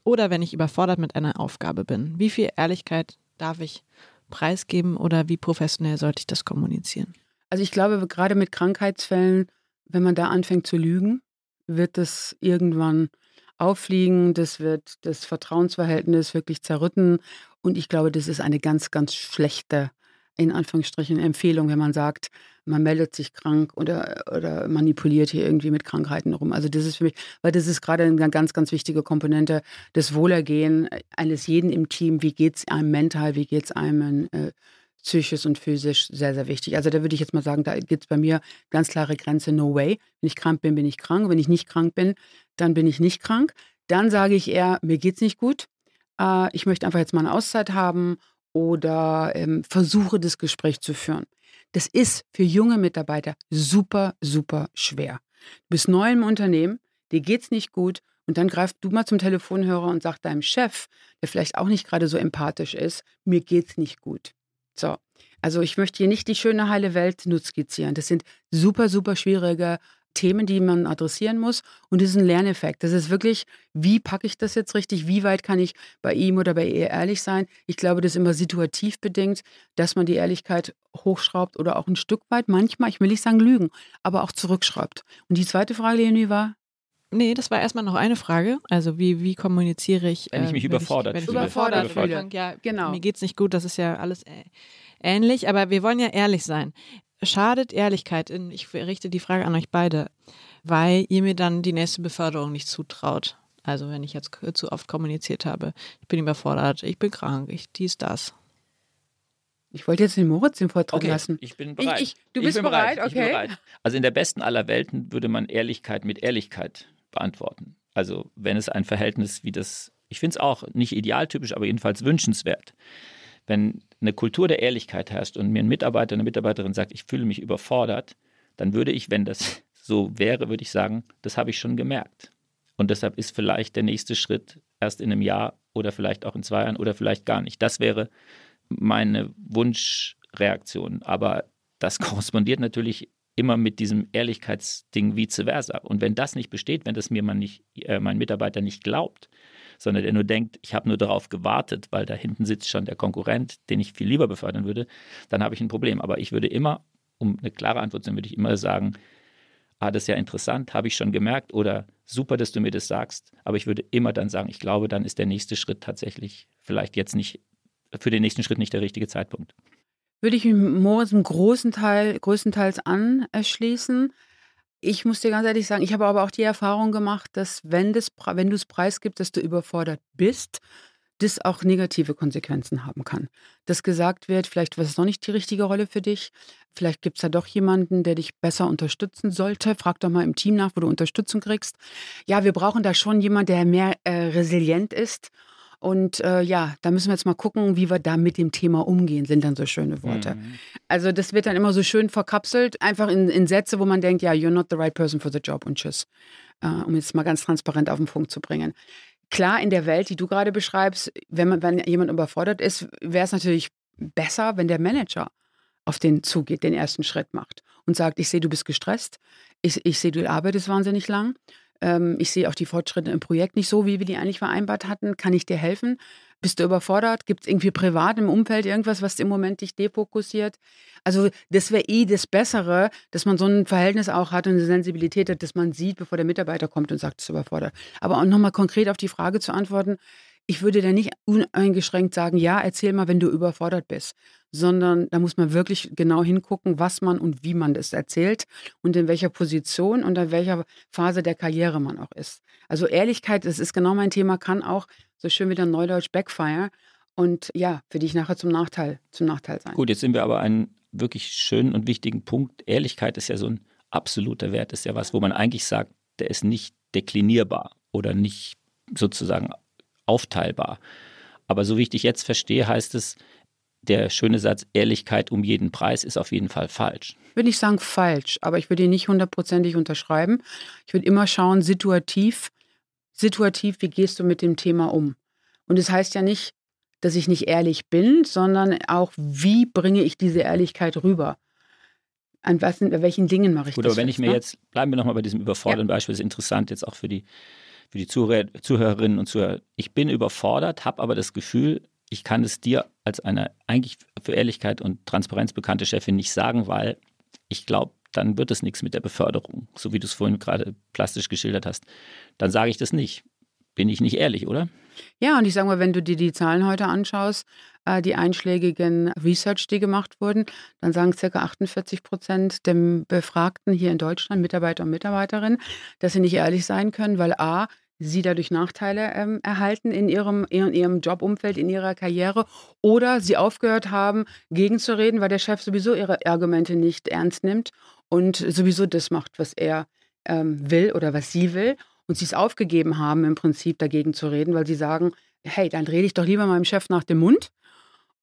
oder wenn ich überfordert mit einer Aufgabe bin? Wie viel Ehrlichkeit darf ich preisgeben oder wie professionell sollte ich das kommunizieren? Also ich glaube, gerade mit Krankheitsfällen, wenn man da anfängt zu lügen, wird das irgendwann auffliegen, das wird das Vertrauensverhältnis wirklich zerrütten und ich glaube, das ist eine ganz, ganz schlechte in Anführungsstrichen Empfehlung, wenn man sagt, man meldet sich krank oder, oder manipuliert hier irgendwie mit Krankheiten rum. Also das ist für mich, weil das ist gerade eine ganz, ganz wichtige Komponente, das Wohlergehen eines jeden im Team. Wie geht es einem mental, wie geht es einem äh, psychisch und physisch, sehr, sehr wichtig. Also da würde ich jetzt mal sagen, da gibt es bei mir ganz klare Grenze, no way. Wenn ich krank bin, bin ich krank. Wenn ich nicht krank bin, dann bin ich nicht krank. Dann sage ich eher, mir geht es nicht gut. Äh, ich möchte einfach jetzt mal eine Auszeit haben oder ähm, versuche das Gespräch zu führen. Das ist für junge Mitarbeiter super, super schwer. Du bist neu im Unternehmen, dir geht's nicht gut und dann greifst du mal zum Telefonhörer und sagst deinem Chef, der vielleicht auch nicht gerade so empathisch ist, mir geht's nicht gut. So. Also ich möchte hier nicht die schöne heile Welt nur skizzieren. Das sind super, super schwierige Themen, die man adressieren muss. Und das ist ein Lerneffekt. Das ist wirklich, wie packe ich das jetzt richtig? Wie weit kann ich bei ihm oder bei ihr ehrlich sein? Ich glaube, das ist immer situativ bedingt, dass man die Ehrlichkeit hochschraubt oder auch ein Stück weit, manchmal, ich will nicht sagen lügen, aber auch zurückschraubt. Und die zweite Frage, Leonie, war? Nee, das war erstmal noch eine Frage. Also wie, wie kommuniziere ich? Wenn ich mich äh, überfordert fühle. Überfordert fühle. Ja, genau. Mir geht es nicht gut, das ist ja alles äh, ähnlich, aber wir wollen ja ehrlich sein schadet Ehrlichkeit, in, ich richte die Frage an euch beide, weil ihr mir dann die nächste Beförderung nicht zutraut. Also wenn ich jetzt zu oft kommuniziert habe, ich bin überfordert, ich bin krank, ich dies, das. Ich wollte jetzt den Moritz den Vortrag okay, lassen. Ich bin bereit. Ich, ich, du bist bereit, bereit, okay. Bereit. Also in der besten aller Welten würde man Ehrlichkeit mit Ehrlichkeit beantworten. Also wenn es ein Verhältnis wie das, ich finde es auch nicht idealtypisch, aber jedenfalls wünschenswert. Wenn eine Kultur der Ehrlichkeit herrscht und mir ein Mitarbeiter, eine Mitarbeiterin sagt, ich fühle mich überfordert, dann würde ich, wenn das so wäre, würde ich sagen, das habe ich schon gemerkt. Und deshalb ist vielleicht der nächste Schritt erst in einem Jahr oder vielleicht auch in zwei Jahren oder vielleicht gar nicht. Das wäre meine Wunschreaktion. Aber das korrespondiert natürlich immer mit diesem Ehrlichkeitsding vice versa. Und wenn das nicht besteht, wenn das mir nicht, äh, mein Mitarbeiter nicht glaubt, sondern der nur denkt, ich habe nur darauf gewartet, weil da hinten sitzt schon der Konkurrent, den ich viel lieber befördern würde, dann habe ich ein Problem. Aber ich würde immer, um eine klare Antwort zu haben, würde ich immer sagen, ah, das ist ja interessant, habe ich schon gemerkt oder super, dass du mir das sagst. Aber ich würde immer dann sagen, ich glaube, dann ist der nächste Schritt tatsächlich vielleicht jetzt nicht, für den nächsten Schritt nicht der richtige Zeitpunkt. Würde ich mich Moritz im großen Teil, größtenteils anschließen. Ich muss dir ganz ehrlich sagen, ich habe aber auch die Erfahrung gemacht, dass wenn, das, wenn du es preisgibst, dass du überfordert bist, das auch negative Konsequenzen haben kann. Dass gesagt wird, vielleicht war es noch nicht die richtige Rolle für dich, vielleicht gibt es da doch jemanden, der dich besser unterstützen sollte. Frag doch mal im Team nach, wo du Unterstützung kriegst. Ja, wir brauchen da schon jemanden, der mehr äh, resilient ist und äh, ja, da müssen wir jetzt mal gucken, wie wir da mit dem Thema umgehen, sind dann so schöne Worte. Mhm. Also das wird dann immer so schön verkapselt, einfach in, in, Sätze, wo man denkt, ja, you're not the right person for the job und tschüss. Äh, um jetzt mal ganz transparent auf den Punkt zu bringen. Klar, in der Welt, die du gerade beschreibst, wenn, man, wenn jemand überfordert ist, wäre es natürlich besser, wenn der Manager auf den zugeht, den ersten Schritt macht und sagt, ich sehe, du bist gestresst, ich, ich sehe, du arbeitest wahnsinnig lang ähm, ich sehe auch die Fortschritte im Projekt nicht so, wie wir die eigentlich vereinbart hatten. Kann ich dir helfen? Bist du überfordert? Gibt es irgendwie privat im Umfeld irgendwas, was im Moment dich defokussiert? Also das wäre eh das Bessere, dass man so ein Verhältnis auch hat und eine Sensibilität hat, dass man sieht, bevor der Mitarbeiter kommt und sagt, es ist überfordert. Aber auch nochmal konkret auf die Frage zu antworten, ich würde da nicht uneingeschränkt sagen, ja, erzähl mal, wenn du überfordert bist, sondern da muss man wirklich genau hingucken, was man und wie man das erzählt und in welcher Position und in welcher Phase der Karriere man auch ist. Also Ehrlichkeit, das ist genau mein Thema, kann auch so schön wie der Neudeutsch backfire und ja, für dich nachher zum Nachteil, zum Nachteil sein. Gut, jetzt sind wir aber einen wirklich schönen und wichtigen Punkt. Ehrlichkeit ist ja so ein absoluter Wert, ist ja was, wo man eigentlich sagt, der ist nicht deklinierbar oder nicht sozusagen aufteilbar. Aber so wie ich dich jetzt verstehe, heißt es, der schöne Satz Ehrlichkeit um jeden Preis ist auf jeden Fall falsch. Würde ich sagen falsch, aber ich würde ihn nicht hundertprozentig unterschreiben. Ich würde immer schauen, situativ, situativ, wie gehst du mit dem Thema um? Und es das heißt ja nicht, dass ich nicht ehrlich bin, sondern auch, wie bringe ich diese Ehrlichkeit rüber? An, was, an welchen Dingen mache ich Gut, das? aber wenn fest, ich mir ne? jetzt, bleiben wir nochmal bei diesem überfordernden ja. Beispiel, das ist interessant jetzt auch für die für die Zuhörer, Zuhörerinnen und Zuhörer. Ich bin überfordert, habe aber das Gefühl, ich kann es dir als eine eigentlich für Ehrlichkeit und Transparenz bekannte Chefin nicht sagen, weil ich glaube, dann wird es nichts mit der Beförderung, so wie du es vorhin gerade plastisch geschildert hast. Dann sage ich das nicht. Bin ich nicht ehrlich, oder? Ja, und ich sage mal, wenn du dir die Zahlen heute anschaust, äh, die einschlägigen Research, die gemacht wurden, dann sagen ca. 48 Prozent der Befragten hier in Deutschland, Mitarbeiter und Mitarbeiterinnen, dass sie nicht ehrlich sein können, weil a, sie dadurch Nachteile ähm, erhalten in ihrem, in ihrem Jobumfeld, in ihrer Karriere oder sie aufgehört haben, gegenzureden, weil der Chef sowieso ihre Argumente nicht ernst nimmt und sowieso das macht, was er ähm, will oder was sie will und sie es aufgegeben haben, im Prinzip dagegen zu reden, weil sie sagen, hey, dann rede ich doch lieber meinem Chef nach dem Mund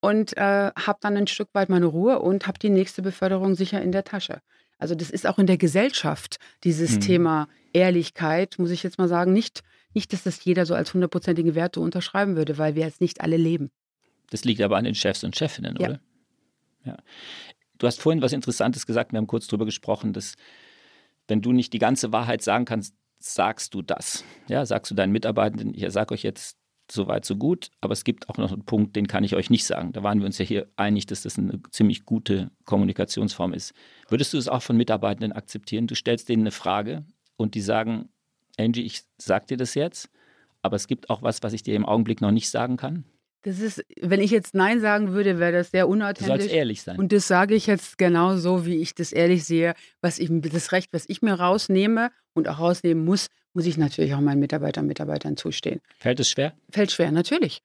und äh, habe dann ein Stück weit meine Ruhe und habe die nächste Beförderung sicher in der Tasche. Also das ist auch in der Gesellschaft dieses mhm. Thema Ehrlichkeit, muss ich jetzt mal sagen, nicht, nicht, dass das jeder so als hundertprozentige Werte unterschreiben würde, weil wir jetzt nicht alle leben. Das liegt aber an den Chefs und Chefinnen, ja. oder? Ja. Du hast vorhin was Interessantes gesagt, wir haben kurz darüber gesprochen, dass wenn du nicht die ganze Wahrheit sagen kannst, sagst du das. Ja, sagst du deinen Mitarbeitenden, ich sage euch jetzt so weit, so gut. Aber es gibt auch noch einen Punkt, den kann ich euch nicht sagen. Da waren wir uns ja hier einig, dass das eine ziemlich gute Kommunikationsform ist. Würdest du es auch von Mitarbeitenden akzeptieren? Du stellst denen eine Frage und die sagen, Angie, ich sag dir das jetzt, aber es gibt auch was, was ich dir im Augenblick noch nicht sagen kann. Das ist, wenn ich jetzt Nein sagen würde, wäre das sehr unauthentisch. Du sollst ehrlich sein. Und das sage ich jetzt genau so, wie ich das ehrlich sehe. Was ich, das Recht, was ich mir rausnehme und auch rausnehmen muss, muss ich natürlich auch meinen Mitarbeitern und Mitarbeitern zustehen. Fällt es schwer? Fällt schwer, natürlich.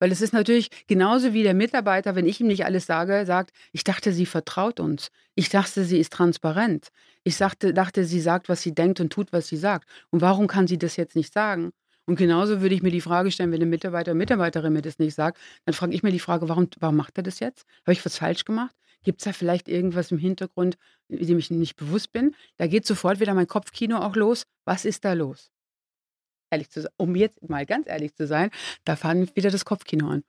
Weil es ist natürlich genauso wie der Mitarbeiter, wenn ich ihm nicht alles sage, sagt, ich dachte, sie vertraut uns. Ich dachte, sie ist transparent. Ich dachte, dachte, sie sagt, was sie denkt und tut, was sie sagt. Und warum kann sie das jetzt nicht sagen? Und genauso würde ich mir die Frage stellen, wenn ein Mitarbeiter oder Mitarbeiterin mir das nicht sagt, dann frage ich mir die Frage, warum, warum macht er das jetzt? Habe ich was falsch gemacht? Gibt es da vielleicht irgendwas im Hintergrund, dem ich nicht bewusst bin? Da geht sofort wieder mein Kopfkino auch los. Was ist da los? Ehrlich zu sein, um jetzt mal ganz ehrlich zu sein, da fahren wieder das Kopfkino an.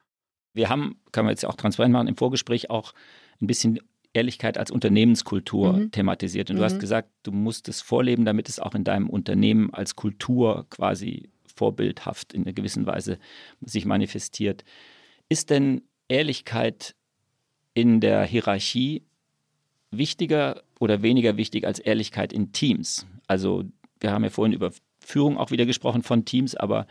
Wir haben, kann man jetzt auch transparent machen, im Vorgespräch auch ein bisschen Ehrlichkeit als Unternehmenskultur mhm. thematisiert. Und du mhm. hast gesagt, du musst es vorleben, damit es auch in deinem Unternehmen als Kultur quasi vorbildhaft in einer gewissen Weise sich manifestiert. Ist denn Ehrlichkeit in der Hierarchie wichtiger oder weniger wichtig als Ehrlichkeit in Teams? Also wir haben ja vorhin über Führung auch wieder gesprochen von Teams, aber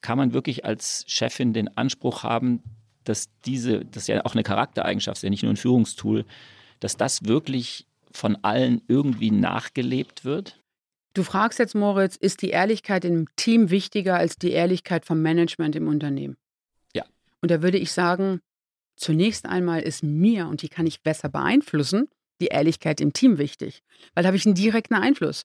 kann man wirklich als Chefin den Anspruch haben, dass diese, das ist ja auch eine Charaktereigenschaft, ist ja nicht nur ein Führungstool, dass das wirklich von allen irgendwie nachgelebt wird? Du fragst jetzt, Moritz, ist die Ehrlichkeit im Team wichtiger als die Ehrlichkeit vom Management im Unternehmen? Ja. Und da würde ich sagen, zunächst einmal ist mir, und die kann ich besser beeinflussen, die Ehrlichkeit im Team wichtig. Weil da habe ich einen direkten Einfluss.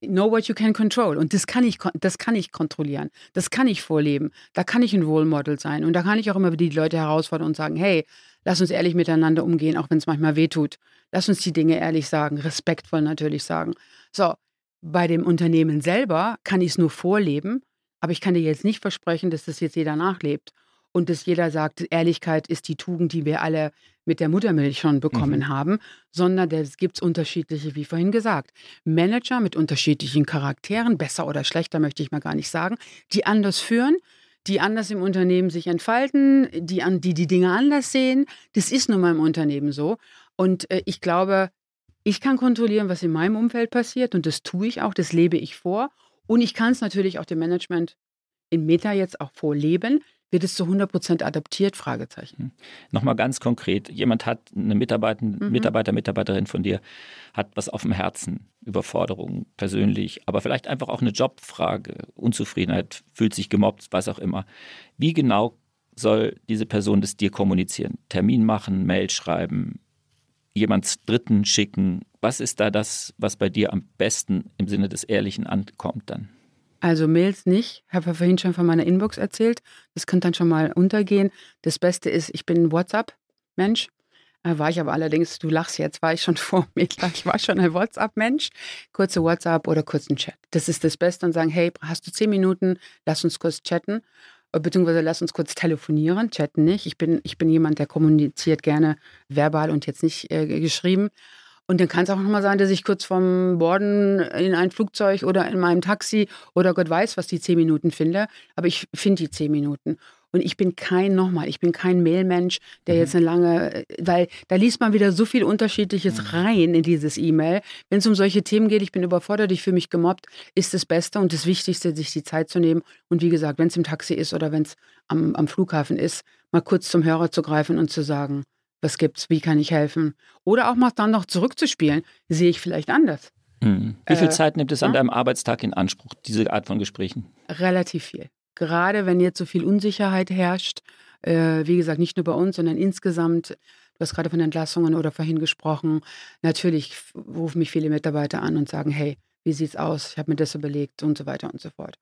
Know what you can control. Und das kann, ich, das kann ich kontrollieren. Das kann ich vorleben. Da kann ich ein Role Model sein. Und da kann ich auch immer die Leute herausfordern und sagen, hey, lass uns ehrlich miteinander umgehen, auch wenn es manchmal wehtut. Lass uns die Dinge ehrlich sagen, respektvoll natürlich sagen. So, bei dem Unternehmen selber kann ich es nur vorleben, aber ich kann dir jetzt nicht versprechen, dass das jetzt jeder nachlebt und dass jeder sagt, Ehrlichkeit ist die Tugend, die wir alle mit der Muttermilch schon bekommen mhm. haben, sondern es gibt unterschiedliche, wie vorhin gesagt. Manager mit unterschiedlichen Charakteren, besser oder schlechter möchte ich mal gar nicht sagen, die anders führen, die anders im Unternehmen sich entfalten, die an, die, die Dinge anders sehen. Das ist nun mal im Unternehmen so. Und äh, ich glaube, ich kann kontrollieren, was in meinem Umfeld passiert und das tue ich auch, das lebe ich vor. Und ich kann es natürlich auch dem Management in Meta jetzt auch vorleben. Wird es zu 100 Prozent adaptiert? Fragezeichen. Hm. Nochmal ganz konkret. Jemand hat, eine Mitarbeiter, mhm. Mitarbeiter, Mitarbeiterin von dir, hat was auf dem Herzen, Überforderung persönlich, aber vielleicht einfach auch eine Jobfrage, Unzufriedenheit, fühlt sich gemobbt, was auch immer. Wie genau soll diese Person das dir kommunizieren? Termin machen, Mail schreiben, jemand Dritten schicken? Was ist da das, was bei dir am besten im Sinne des Ehrlichen ankommt dann? Also Mails nicht. Ich habe ja vorhin schon von meiner Inbox erzählt. Das könnte dann schon mal untergehen. Das Beste ist, ich bin ein WhatsApp-Mensch. Äh, war ich aber allerdings, du lachst jetzt, war ich schon vor mir. Ich war schon ein WhatsApp-Mensch. Kurze WhatsApp oder kurzen Chat. Das ist das Beste und sagen, hey, hast du zehn Minuten? Lass uns kurz chatten. Beziehungsweise lass uns kurz telefonieren, chatten nicht. Ich bin, ich bin jemand, der kommuniziert gerne verbal und jetzt nicht äh, geschrieben. Und dann kann es auch nochmal sein, dass ich kurz vom Borden in ein Flugzeug oder in meinem Taxi oder Gott weiß, was die zehn Minuten finde. Aber ich finde die zehn Minuten. Und ich bin kein, nochmal, ich bin kein Mailmensch, der mhm. jetzt eine lange, weil da liest man wieder so viel Unterschiedliches mhm. rein in dieses E-Mail. Wenn es um solche Themen geht, ich bin überfordert, ich fühle mich gemobbt, ist das Beste und das Wichtigste, sich die Zeit zu nehmen. Und wie gesagt, wenn es im Taxi ist oder wenn es am, am Flughafen ist, mal kurz zum Hörer zu greifen und zu sagen, was gibt's, wie kann ich helfen? Oder auch mal dann noch zurückzuspielen, sehe ich vielleicht anders. Mhm. Wie viel äh, Zeit nimmt es an ja? deinem Arbeitstag in Anspruch, diese Art von Gesprächen? Relativ viel gerade wenn jetzt so viel Unsicherheit herrscht, äh, wie gesagt, nicht nur bei uns, sondern insgesamt, du hast gerade von Entlassungen oder vorhin gesprochen, natürlich rufen mich viele Mitarbeiter an und sagen, hey, wie sieht's aus? Ich habe mir das überlegt und so weiter und so fort.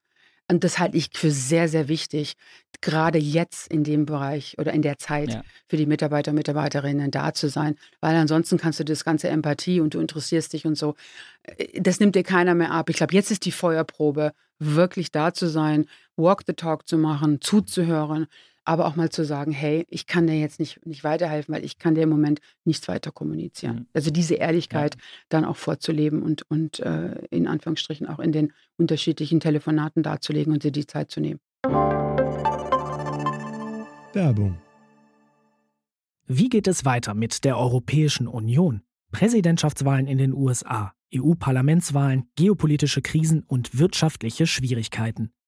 Und das halte ich für sehr, sehr wichtig, gerade jetzt in dem Bereich oder in der Zeit ja. für die Mitarbeiter und Mitarbeiterinnen da zu sein. Weil ansonsten kannst du das ganze Empathie und du interessierst dich und so, äh, das nimmt dir keiner mehr ab. Ich glaube, jetzt ist die Feuerprobe, wirklich da zu sein, Walk the Talk zu machen, zuzuhören, aber auch mal zu sagen, hey, ich kann dir jetzt nicht, nicht weiterhelfen, weil ich kann dir im Moment nichts weiter kommunizieren. Mhm. Also diese Ehrlichkeit ja. dann auch vorzuleben und, und äh, in Anführungsstrichen auch in den unterschiedlichen Telefonaten darzulegen und dir die Zeit zu nehmen. Werbung. Wie geht es weiter mit der Europäischen Union? Präsidentschaftswahlen in den USA, EU-Parlamentswahlen, geopolitische Krisen und wirtschaftliche Schwierigkeiten.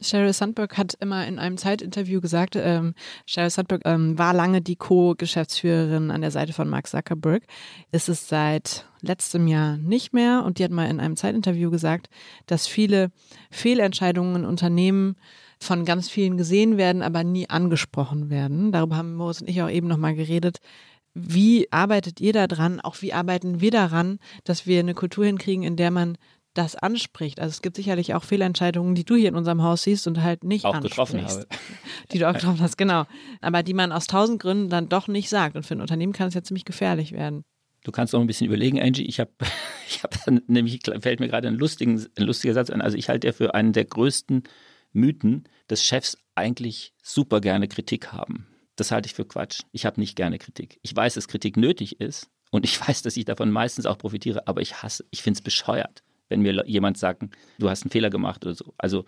Sheryl Sandberg hat immer in einem Zeitinterview gesagt, ähm, Sheryl Sandberg ähm, war lange die Co-Geschäftsführerin an der Seite von Mark Zuckerberg. Ist es seit letztem Jahr nicht mehr und die hat mal in einem Zeitinterview gesagt, dass viele Fehlentscheidungen in Unternehmen von ganz vielen gesehen werden, aber nie angesprochen werden. Darüber haben Moritz und ich auch eben nochmal geredet. Wie arbeitet ihr daran? Auch wie arbeiten wir daran, dass wir eine Kultur hinkriegen, in der man das anspricht. Also es gibt sicherlich auch Fehlentscheidungen, die du hier in unserem Haus siehst und halt nicht auch getroffen habe. Die du auch getroffen hast, genau. Aber die man aus tausend Gründen dann doch nicht sagt. Und für ein Unternehmen kann es ja ziemlich gefährlich werden. Du kannst noch ein bisschen überlegen, Angie. Ich habe, ich habe nämlich fällt mir gerade ein, lustigen, ein lustiger Satz an. Also ich halte ja für einen der größten Mythen, dass Chefs eigentlich super gerne Kritik haben. Das halte ich für Quatsch. Ich habe nicht gerne Kritik. Ich weiß, dass Kritik nötig ist und ich weiß, dass ich davon meistens auch profitiere, aber ich hasse, ich finde es bescheuert wenn mir jemand sagt, du hast einen Fehler gemacht oder so. Also,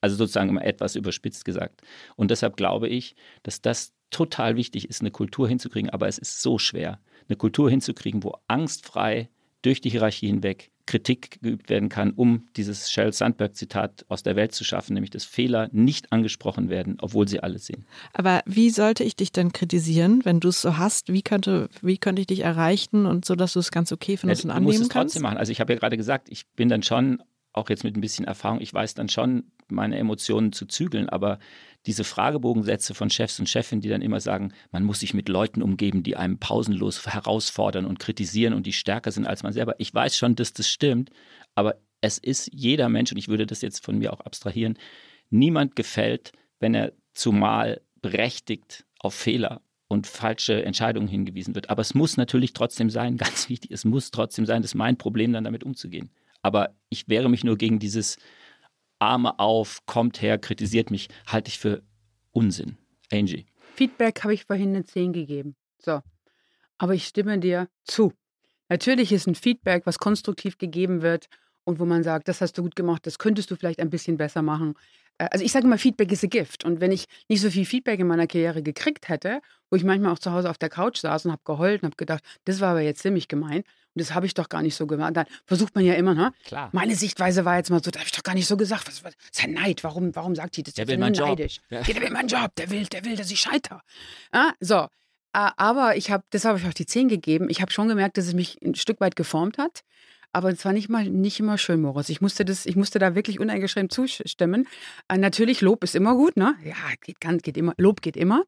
also sozusagen immer etwas überspitzt gesagt. Und deshalb glaube ich, dass das total wichtig ist, eine Kultur hinzukriegen, aber es ist so schwer, eine Kultur hinzukriegen, wo angstfrei durch die Hierarchie hinweg Kritik geübt werden kann, um dieses Shell Sandberg-Zitat aus der Welt zu schaffen, nämlich dass Fehler nicht angesprochen werden, obwohl sie alle sehen. Aber wie sollte ich dich denn kritisieren, wenn du es so hast? Wie könnte, wie könnte ich dich erreichen und so, dass du es ganz okay findest ja, und annehmen kannst? Du musst es trotzdem machen. Also ich habe ja gerade gesagt, ich bin dann schon, auch jetzt mit ein bisschen Erfahrung, ich weiß dann schon, meine Emotionen zu zügeln, aber diese Fragebogensätze von Chefs und Chefinnen, die dann immer sagen, man muss sich mit Leuten umgeben, die einem pausenlos herausfordern und kritisieren und die stärker sind als man selber. Ich weiß schon, dass das stimmt, aber es ist jeder Mensch, und ich würde das jetzt von mir auch abstrahieren, niemand gefällt, wenn er zumal berechtigt auf Fehler und falsche Entscheidungen hingewiesen wird. Aber es muss natürlich trotzdem sein, ganz wichtig, es muss trotzdem sein, das ist mein Problem, dann damit umzugehen. Aber ich wehre mich nur gegen dieses Arme auf, kommt her, kritisiert mich, halte ich für Unsinn. Angie. Feedback habe ich vorhin eine 10 gegeben. So. Aber ich stimme dir zu. Natürlich ist ein Feedback, was konstruktiv gegeben wird und wo man sagt, das hast du gut gemacht, das könntest du vielleicht ein bisschen besser machen. Äh, also ich sage immer, Feedback ist a gift. Und wenn ich nicht so viel Feedback in meiner Karriere gekriegt hätte, wo ich manchmal auch zu Hause auf der Couch saß und habe geheult und habe gedacht, das war aber jetzt ziemlich gemein das habe ich doch gar nicht so gemacht. Dann versucht man ja immer, ne? Klar. Meine Sichtweise war jetzt mal so, das habe ich doch gar nicht so gesagt. Was, was, das ist ja Neid. Warum, warum sagt die das? Der will ist meinen Job. neidisch. Ja. Der will meinen Job. Der will, der will, dass ich scheiter. Ja, so. Aber ich habe, das habe ich auch die 10 gegeben. Ich habe schon gemerkt, dass es mich ein Stück weit geformt hat. Aber es war nicht mal nicht immer schön, Moritz. Ich musste das, ich musste da wirklich uneingeschränkt zustimmen. Äh, natürlich, Lob ist immer gut, ne? Ja, geht, kann, geht immer, Lob geht immer.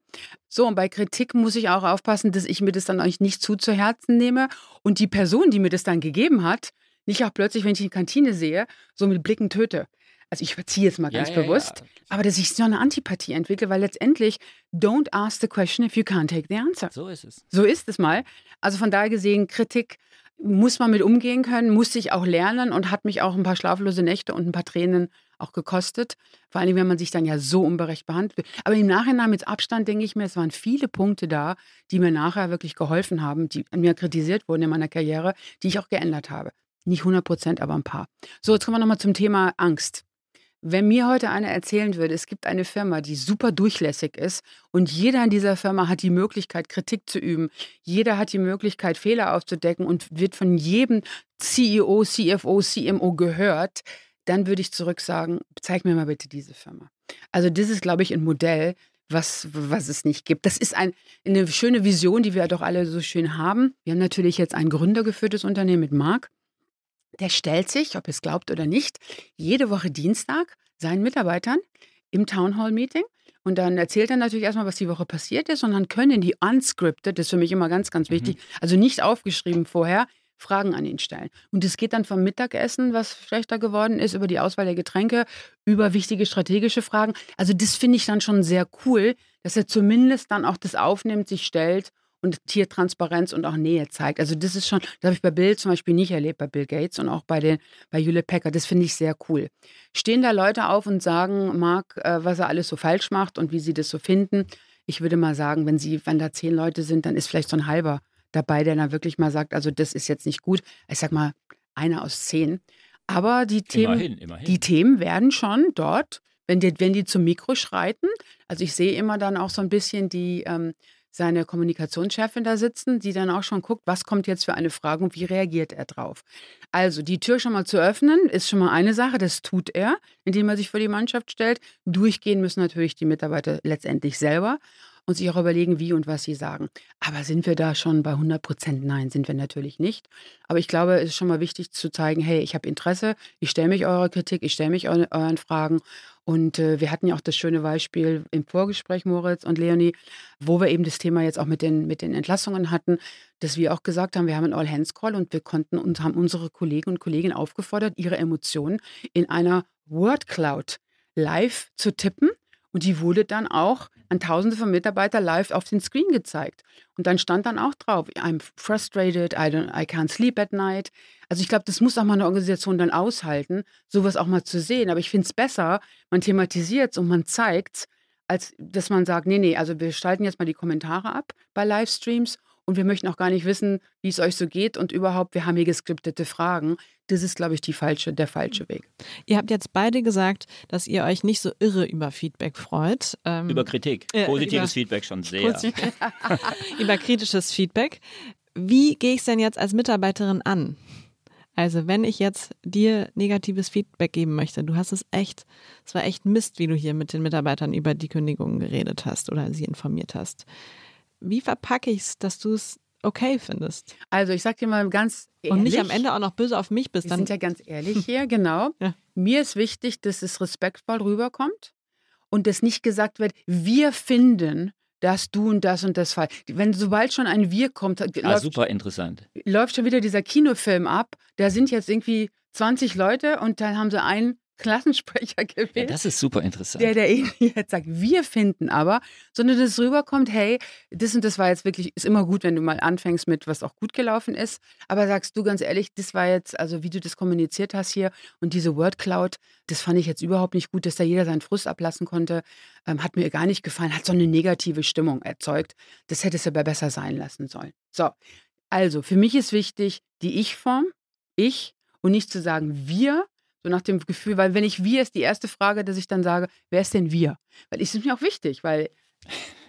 So, und bei Kritik muss ich auch aufpassen, dass ich mir das dann eigentlich nicht zu zu Herzen nehme und die Person, die mir das dann gegeben hat, nicht auch plötzlich, wenn ich die Kantine sehe, so mit Blicken töte. Also ich verziehe jetzt mal Ja, ganz ja, bewusst, ja. aber dass ich so eine Antipathie entwickle, weil letztendlich don't ask the question if you can't take the answer. So ist es. So ist es mal. Also von daher gesehen, Kritik muss man mit umgehen können, musste ich auch lernen und hat mich auch ein paar schlaflose Nächte und ein paar Tränen auch gekostet. Vor allem, wenn man sich dann ja so unberecht behandelt. Aber im Nachhinein mit Abstand denke ich mir, es waren viele Punkte da, die mir nachher wirklich geholfen haben, die mir kritisiert wurden in meiner Karriere, die ich auch geändert habe. Nicht 100 Prozent, aber ein paar. So, jetzt kommen wir nochmal zum Thema Angst. Wenn mir heute einer erzählen würde, es gibt eine Firma, die super durchlässig ist und jeder in dieser Firma hat die Möglichkeit, Kritik zu üben, jeder hat die Möglichkeit, Fehler aufzudecken und wird von jedem CEO, CFO, CMO gehört, dann würde ich zurück sagen, zeig mir mal bitte diese Firma. Also das ist, glaube ich, ein Modell, was, was es nicht gibt. Das ist ein, eine schöne Vision, die wir doch alle so schön haben. Wir haben natürlich jetzt ein gründergeführtes Unternehmen mit Marc. Der stellt sich, ob ihr es glaubt oder nicht, jede Woche Dienstag seinen Mitarbeitern im Town Hall Meeting. Und dann erzählt er natürlich erstmal, was die Woche passiert ist. Und dann können die unscripted, das ist für mich immer ganz, ganz wichtig, also nicht aufgeschrieben vorher, Fragen an ihn stellen. Und es geht dann vom Mittagessen, was schlechter geworden ist, über die Auswahl der Getränke, über wichtige strategische Fragen. Also das finde ich dann schon sehr cool, dass er zumindest dann auch das aufnimmt, sich stellt und hier Transparenz und auch Nähe zeigt. Also das ist schon, das habe ich bei Bill zum Beispiel nicht erlebt, bei Bill Gates und auch bei, den, bei Hewlett Packard. Das finde ich sehr cool. Stehen da Leute auf und sagen, Marc, äh, was er alles so falsch macht und wie sie das so finden? Ich würde mal sagen, wenn sie, wenn da zehn Leute sind, dann ist vielleicht so ein halber dabei, der dann wirklich mal sagt, also das ist jetzt nicht gut. Ich sag mal, einer aus zehn. Aber die Themen, Immerhin, immerhin. die Themen werden schon dort, wenn die, wenn die zum Mikro schreiten, also ich sehe immer dann auch so ein bisschen die, ähm, seine Kommunikationschefin da sitzen, die dann auch schon guckt, was kommt jetzt für eine Frage und wie reagiert er drauf. Also die Tür schon mal zu öffnen, ist schon mal eine Sache, das tut er, indem er sich vor die Mannschaft stellt. Durchgehen müssen natürlich die Mitarbeiter letztendlich selber und sich auch überlegen, wie und was sie sagen. Aber sind wir da schon bei 100 Prozent? Nein, sind wir natürlich nicht. Aber ich glaube, es ist schon mal wichtig zu zeigen, hey, ich habe Interesse, ich stelle mich eurer Kritik, ich stelle mich eu euren Fragen. Und äh, wir hatten ja auch das schöne Beispiel im Vorgespräch, Moritz und Leonie, wo wir eben das Thema jetzt auch mit den, mit den Entlassungen hatten, dass wir auch gesagt haben, wir haben einen All-Hands-Call und wir konnten und haben unsere Kollegen und Kolleginnen aufgefordert, ihre Emotionen in einer Word Cloud live zu tippen. Und die wurde dann auch an tausende von Mitarbeitern live auf den Screen gezeigt. Und dann stand dann auch drauf, I'm frustrated, I, I can't sleep at night. Also ich glaube, das muss auch mal eine Organisation dann aushalten, sowas auch mal zu sehen. Aber ich finde es besser, man thematisiert es und man zeigt es, als dass man sagt, nee, nee, also wir schalten jetzt mal die Kommentare ab bei Livestreams und wir möchten auch gar nicht wissen, wie es euch so geht und überhaupt, wir haben hier geskriptete Fragen. Das ist, glaube ich, die falsche, der falsche Weg. Ihr habt jetzt beide gesagt, dass ihr euch nicht so irre über Feedback freut. Ähm, Über Kritik. Äh, Positives über- Feedback schon sehr. über kritisches Feedback. Wie gehe ich es denn jetzt als Mitarbeiterin an? Also, wenn ich jetzt dir negatives Feedback geben möchte, du hast es echt, es war echt Mist, wie du hier mit den Mitarbeitern über die Kündigungen geredet hast oder sie informiert hast. Wie verpacke ich es, dass du es okay findest? Also ich sage dir mal ganz ehrlich. Und nicht am Ende auch noch böse auf mich bist. Wir Dann, sind ja ganz ehrlich hier, genau. Ja. Mir ist wichtig, dass es respektvoll rüberkommt und dass nicht gesagt wird, wir finden, dass du und das und das falsch. Wenn sobald schon ein Wir kommt, Ah, läuft, super interessant. läuft schon wieder dieser Kinofilm ab. Da sind jetzt irgendwie 20 Leute und dann haben sie einen Klassensprecher gewesen. Ja, das ist super interessant. Der, der jetzt sagt, wir finden aber, sondern dass es rüberkommt, hey, das und das war jetzt wirklich, ist immer gut, wenn du mal anfängst mit, was auch gut gelaufen ist. Aber sagst du ganz ehrlich, das war jetzt, also wie du das kommuniziert hast hier und diese Word Cloud, das fand ich jetzt überhaupt nicht gut, dass da jeder seinen Frust ablassen konnte. Ähm, hat mir gar nicht gefallen, hat so eine negative Stimmung erzeugt. Das hätte es aber besser sein lassen sollen. So, also für mich ist wichtig die Ich-Form, ich und nicht zu sagen wir, so nach dem Gefühl, weil wenn ich wir ist die erste Frage, dass ich dann sage, wer ist denn wir? Weil es ist mir auch wichtig, weil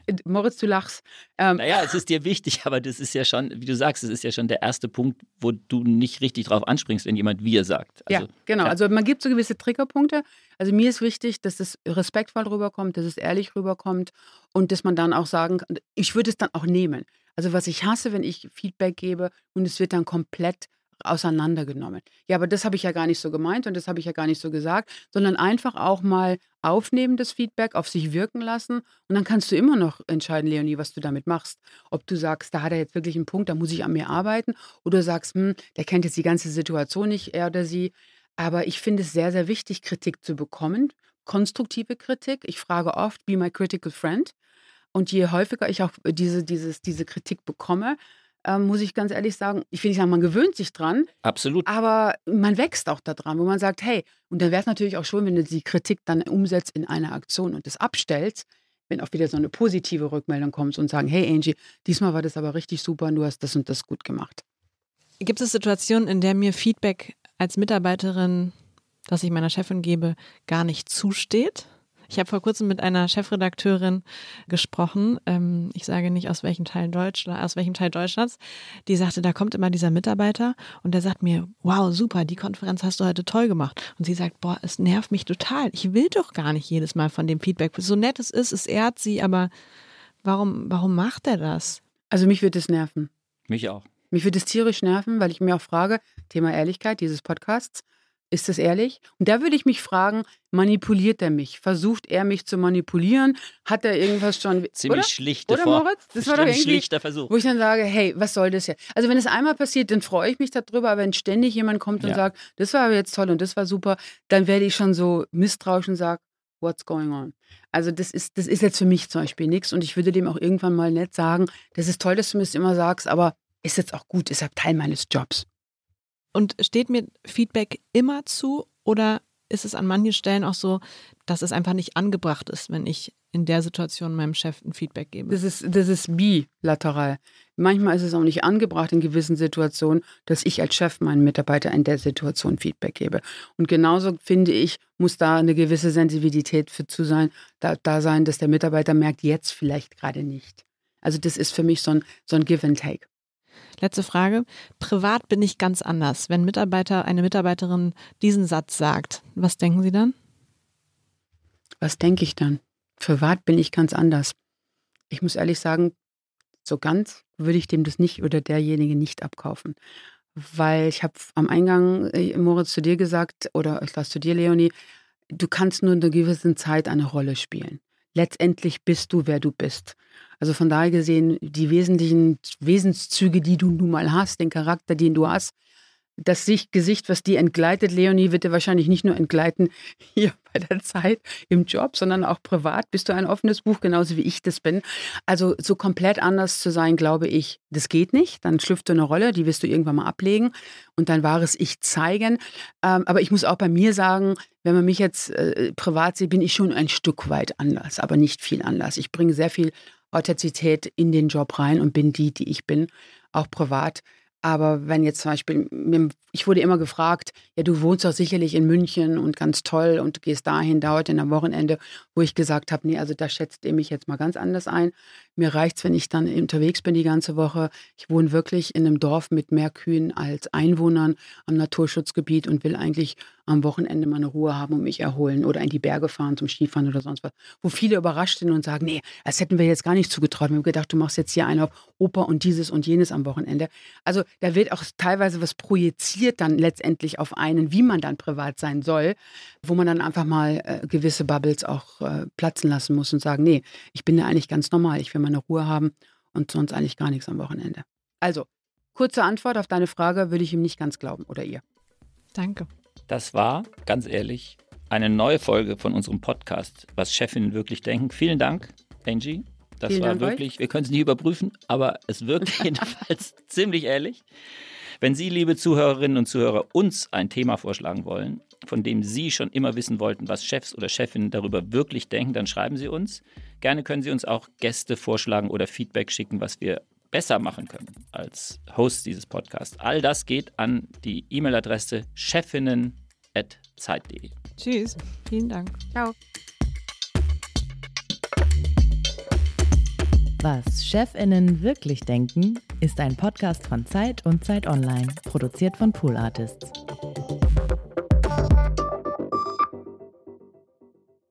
äh, Moritz, du lachst. Ähm, naja, es ist dir wichtig, aber das ist ja schon, wie du sagst, es ist ja schon der erste Punkt, wo du nicht richtig drauf anspringst, wenn jemand wir sagt. Also, ja, genau. Ja. Also man gibt so gewisse Triggerpunkte. Also mir ist wichtig, dass es respektvoll rüberkommt, dass es ehrlich rüberkommt und dass man dann auch sagen kann, ich würde es dann auch nehmen. Also was ich hasse, wenn ich Feedback gebe und es wird dann komplett auseinandergenommen. Ja, aber das habe ich ja gar nicht so gemeint und das habe ich ja gar nicht so gesagt, sondern einfach auch mal aufnehmen, das Feedback, auf sich wirken lassen und dann kannst du immer noch entscheiden, Leonie, was du damit machst. Ob du sagst, da hat er jetzt wirklich einen Punkt, da muss ich an mir arbeiten oder sagst, hm, der kennt jetzt die ganze Situation nicht, er oder sie. Aber ich finde es sehr, sehr wichtig, Kritik zu bekommen, konstruktive Kritik. Ich frage oft, be my critical friend. Und je häufiger ich auch diese, dieses, diese Kritik bekomme, ähm, muss ich ganz ehrlich sagen, ich will nicht sagen, man gewöhnt sich dran. Absolut. Aber man wächst auch daran, wo man sagt, hey, und dann wäre es natürlich auch schön, wenn du die Kritik dann umsetzt in eine Aktion und das abstellst, wenn auch wieder so eine positive Rückmeldung kommt und sagen, hey Angie, diesmal war das aber richtig super und du hast das und das gut gemacht. Gibt es Situationen, in der mir Feedback als Mitarbeiterin, das ich meiner Chefin gebe, gar nicht zusteht? Ich habe vor kurzem mit einer Chefredakteurin gesprochen. Ähm, ich sage nicht aus welchem Teil Deutschland, aus welchem Teil Deutschlands. Die sagte, da kommt immer dieser Mitarbeiter und der sagt mir, wow, super, die Konferenz hast du heute toll gemacht. Und sie sagt, boah, es nervt mich total. Ich will doch gar nicht jedes Mal von dem Feedback. So nett es ist, es ehrt sie, aber warum, warum macht er das? Also mich wird es nerven. Mich auch. Mich würde es tierisch nerven, weil ich mir auch frage, Thema Ehrlichkeit dieses Podcasts, ist das ehrlich? Und da würde ich mich fragen, manipuliert er mich? Versucht er mich zu manipulieren? Hat er irgendwas schon... Ziemlich oder? schlichte Oder Moritz? Das war doch schlichter Versuch. Wo ich dann sage, hey, was soll das hier? Also wenn es einmal passiert, dann freue ich mich darüber, aber wenn ständig jemand kommt und ja. sagt, das war jetzt toll und das war super, dann werde ich schon so misstrauisch und sage, what's going on? Also das ist, das ist jetzt für mich zum Beispiel nichts und ich würde dem auch irgendwann mal nett sagen, das ist toll, dass du mir das immer sagst, aber ist jetzt auch gut, ist ja Teil meines Jobs. Und steht mir Feedback immer zu oder ist es an manchen Stellen auch so, dass es einfach nicht angebracht ist, wenn ich in der Situation meinem Chef ein Feedback gebe? Das ist, das ist bilateral. Manchmal ist es auch nicht angebracht in gewissen Situationen, dass ich als Chef meinen Mitarbeiter in der Situation Feedback gebe. Und genauso finde ich, muss da eine gewisse Sensibilität für zu sein, da, da sein, dass der Mitarbeiter merkt, jetzt vielleicht gerade nicht. Also das ist für mich so ein, so ein Give and Take. Letzte Frage. Privat bin ich ganz anders. Wenn Mitarbeiter, eine Mitarbeiterin diesen Satz sagt, was denken Sie dann? Was denke ich dann? Privat bin ich ganz anders. Ich muss ehrlich sagen, so ganz würde ich dem das nicht oder derjenige nicht abkaufen. Weil ich habe am Eingang, äh, Moritz, zu dir gesagt, oder ich lasse zu dir, Leonie, du kannst nur in einer gewissen Zeit eine Rolle spielen letztendlich bist du, wer du bist. Also von daher gesehen, die wesentlichen Wesenszüge, die du nun mal hast, den Charakter, den du hast, das Gesicht, was dir entgleitet, Leonie, wird dir wahrscheinlich nicht nur entgleiten hier bei der Zeit im Job, sondern auch privat. Bist du ein offenes Buch, genauso wie ich das bin. Also so komplett anders zu sein, glaube ich, das geht nicht. Dann schlüpft du eine Rolle, die wirst du irgendwann mal ablegen und dein wahres Ich zeigen. Ähm, aber ich muss auch bei mir sagen, wenn man mich jetzt äh, privat sieht, bin ich schon ein Stück weit anders, aber nicht viel anders. Ich bringe sehr viel Authentizität in den Job rein und bin die, die ich bin, auch privat. Aber wenn jetzt zum Beispiel, ich wurde immer gefragt, ja, du wohnst doch sicherlich in München und ganz toll und gehst dahin, dauert in am Wochenende, wo ich gesagt habe, nee, also da schätzt ihr mich jetzt mal ganz anders ein. Mir reicht es, wenn ich dann unterwegs bin die ganze Woche. Ich wohne wirklich in einem Dorf mit mehr Kühen als Einwohnern am Naturschutzgebiet und will eigentlich am Wochenende mal eine Ruhe haben und mich erholen oder in die Berge fahren zum Skifahren oder sonst was. Wo viele überrascht sind und sagen, nee, das hätten wir jetzt gar nicht zugetraut. Wir haben gedacht, du machst jetzt hier eine Oper und dieses und jenes am Wochenende. Also da wird auch teilweise was projiziert dann letztendlich auf einen, wie man dann privat sein soll, wo man dann einfach mal äh, gewisse Bubbles auch äh, platzen lassen muss und sagen, nee, ich bin ja eigentlich ganz normal, ich will meine Ruhe haben und sonst eigentlich gar nichts am Wochenende. Also, kurze Antwort auf deine Frage würde ich ihm nicht ganz glauben oder ihr. Danke. Das war, ganz ehrlich, eine neue Folge von unserem Podcast, was Chefinnen wirklich denken. Vielen Dank, Angie. Das Vielen war Dank wirklich, euch. wir können es nicht überprüfen, aber es wirkt jedenfalls ziemlich ehrlich. Wenn Sie, liebe Zuhörerinnen und Zuhörer, uns ein Thema vorschlagen wollen, von dem Sie schon immer wissen wollten, was Chefs oder Chefinnen darüber wirklich denken, dann schreiben Sie uns. Gerne können Sie uns auch Gäste vorschlagen oder Feedback schicken, was wir besser machen können als Host dieses Podcasts. All das geht an die E-Mail-Adresse chefinnen.zeit.de. Tschüss. Vielen Dank. Ciao. Was Chefinnen wirklich denken, ist ein Podcast von Zeit und Zeit Online, produziert von Pool Artists.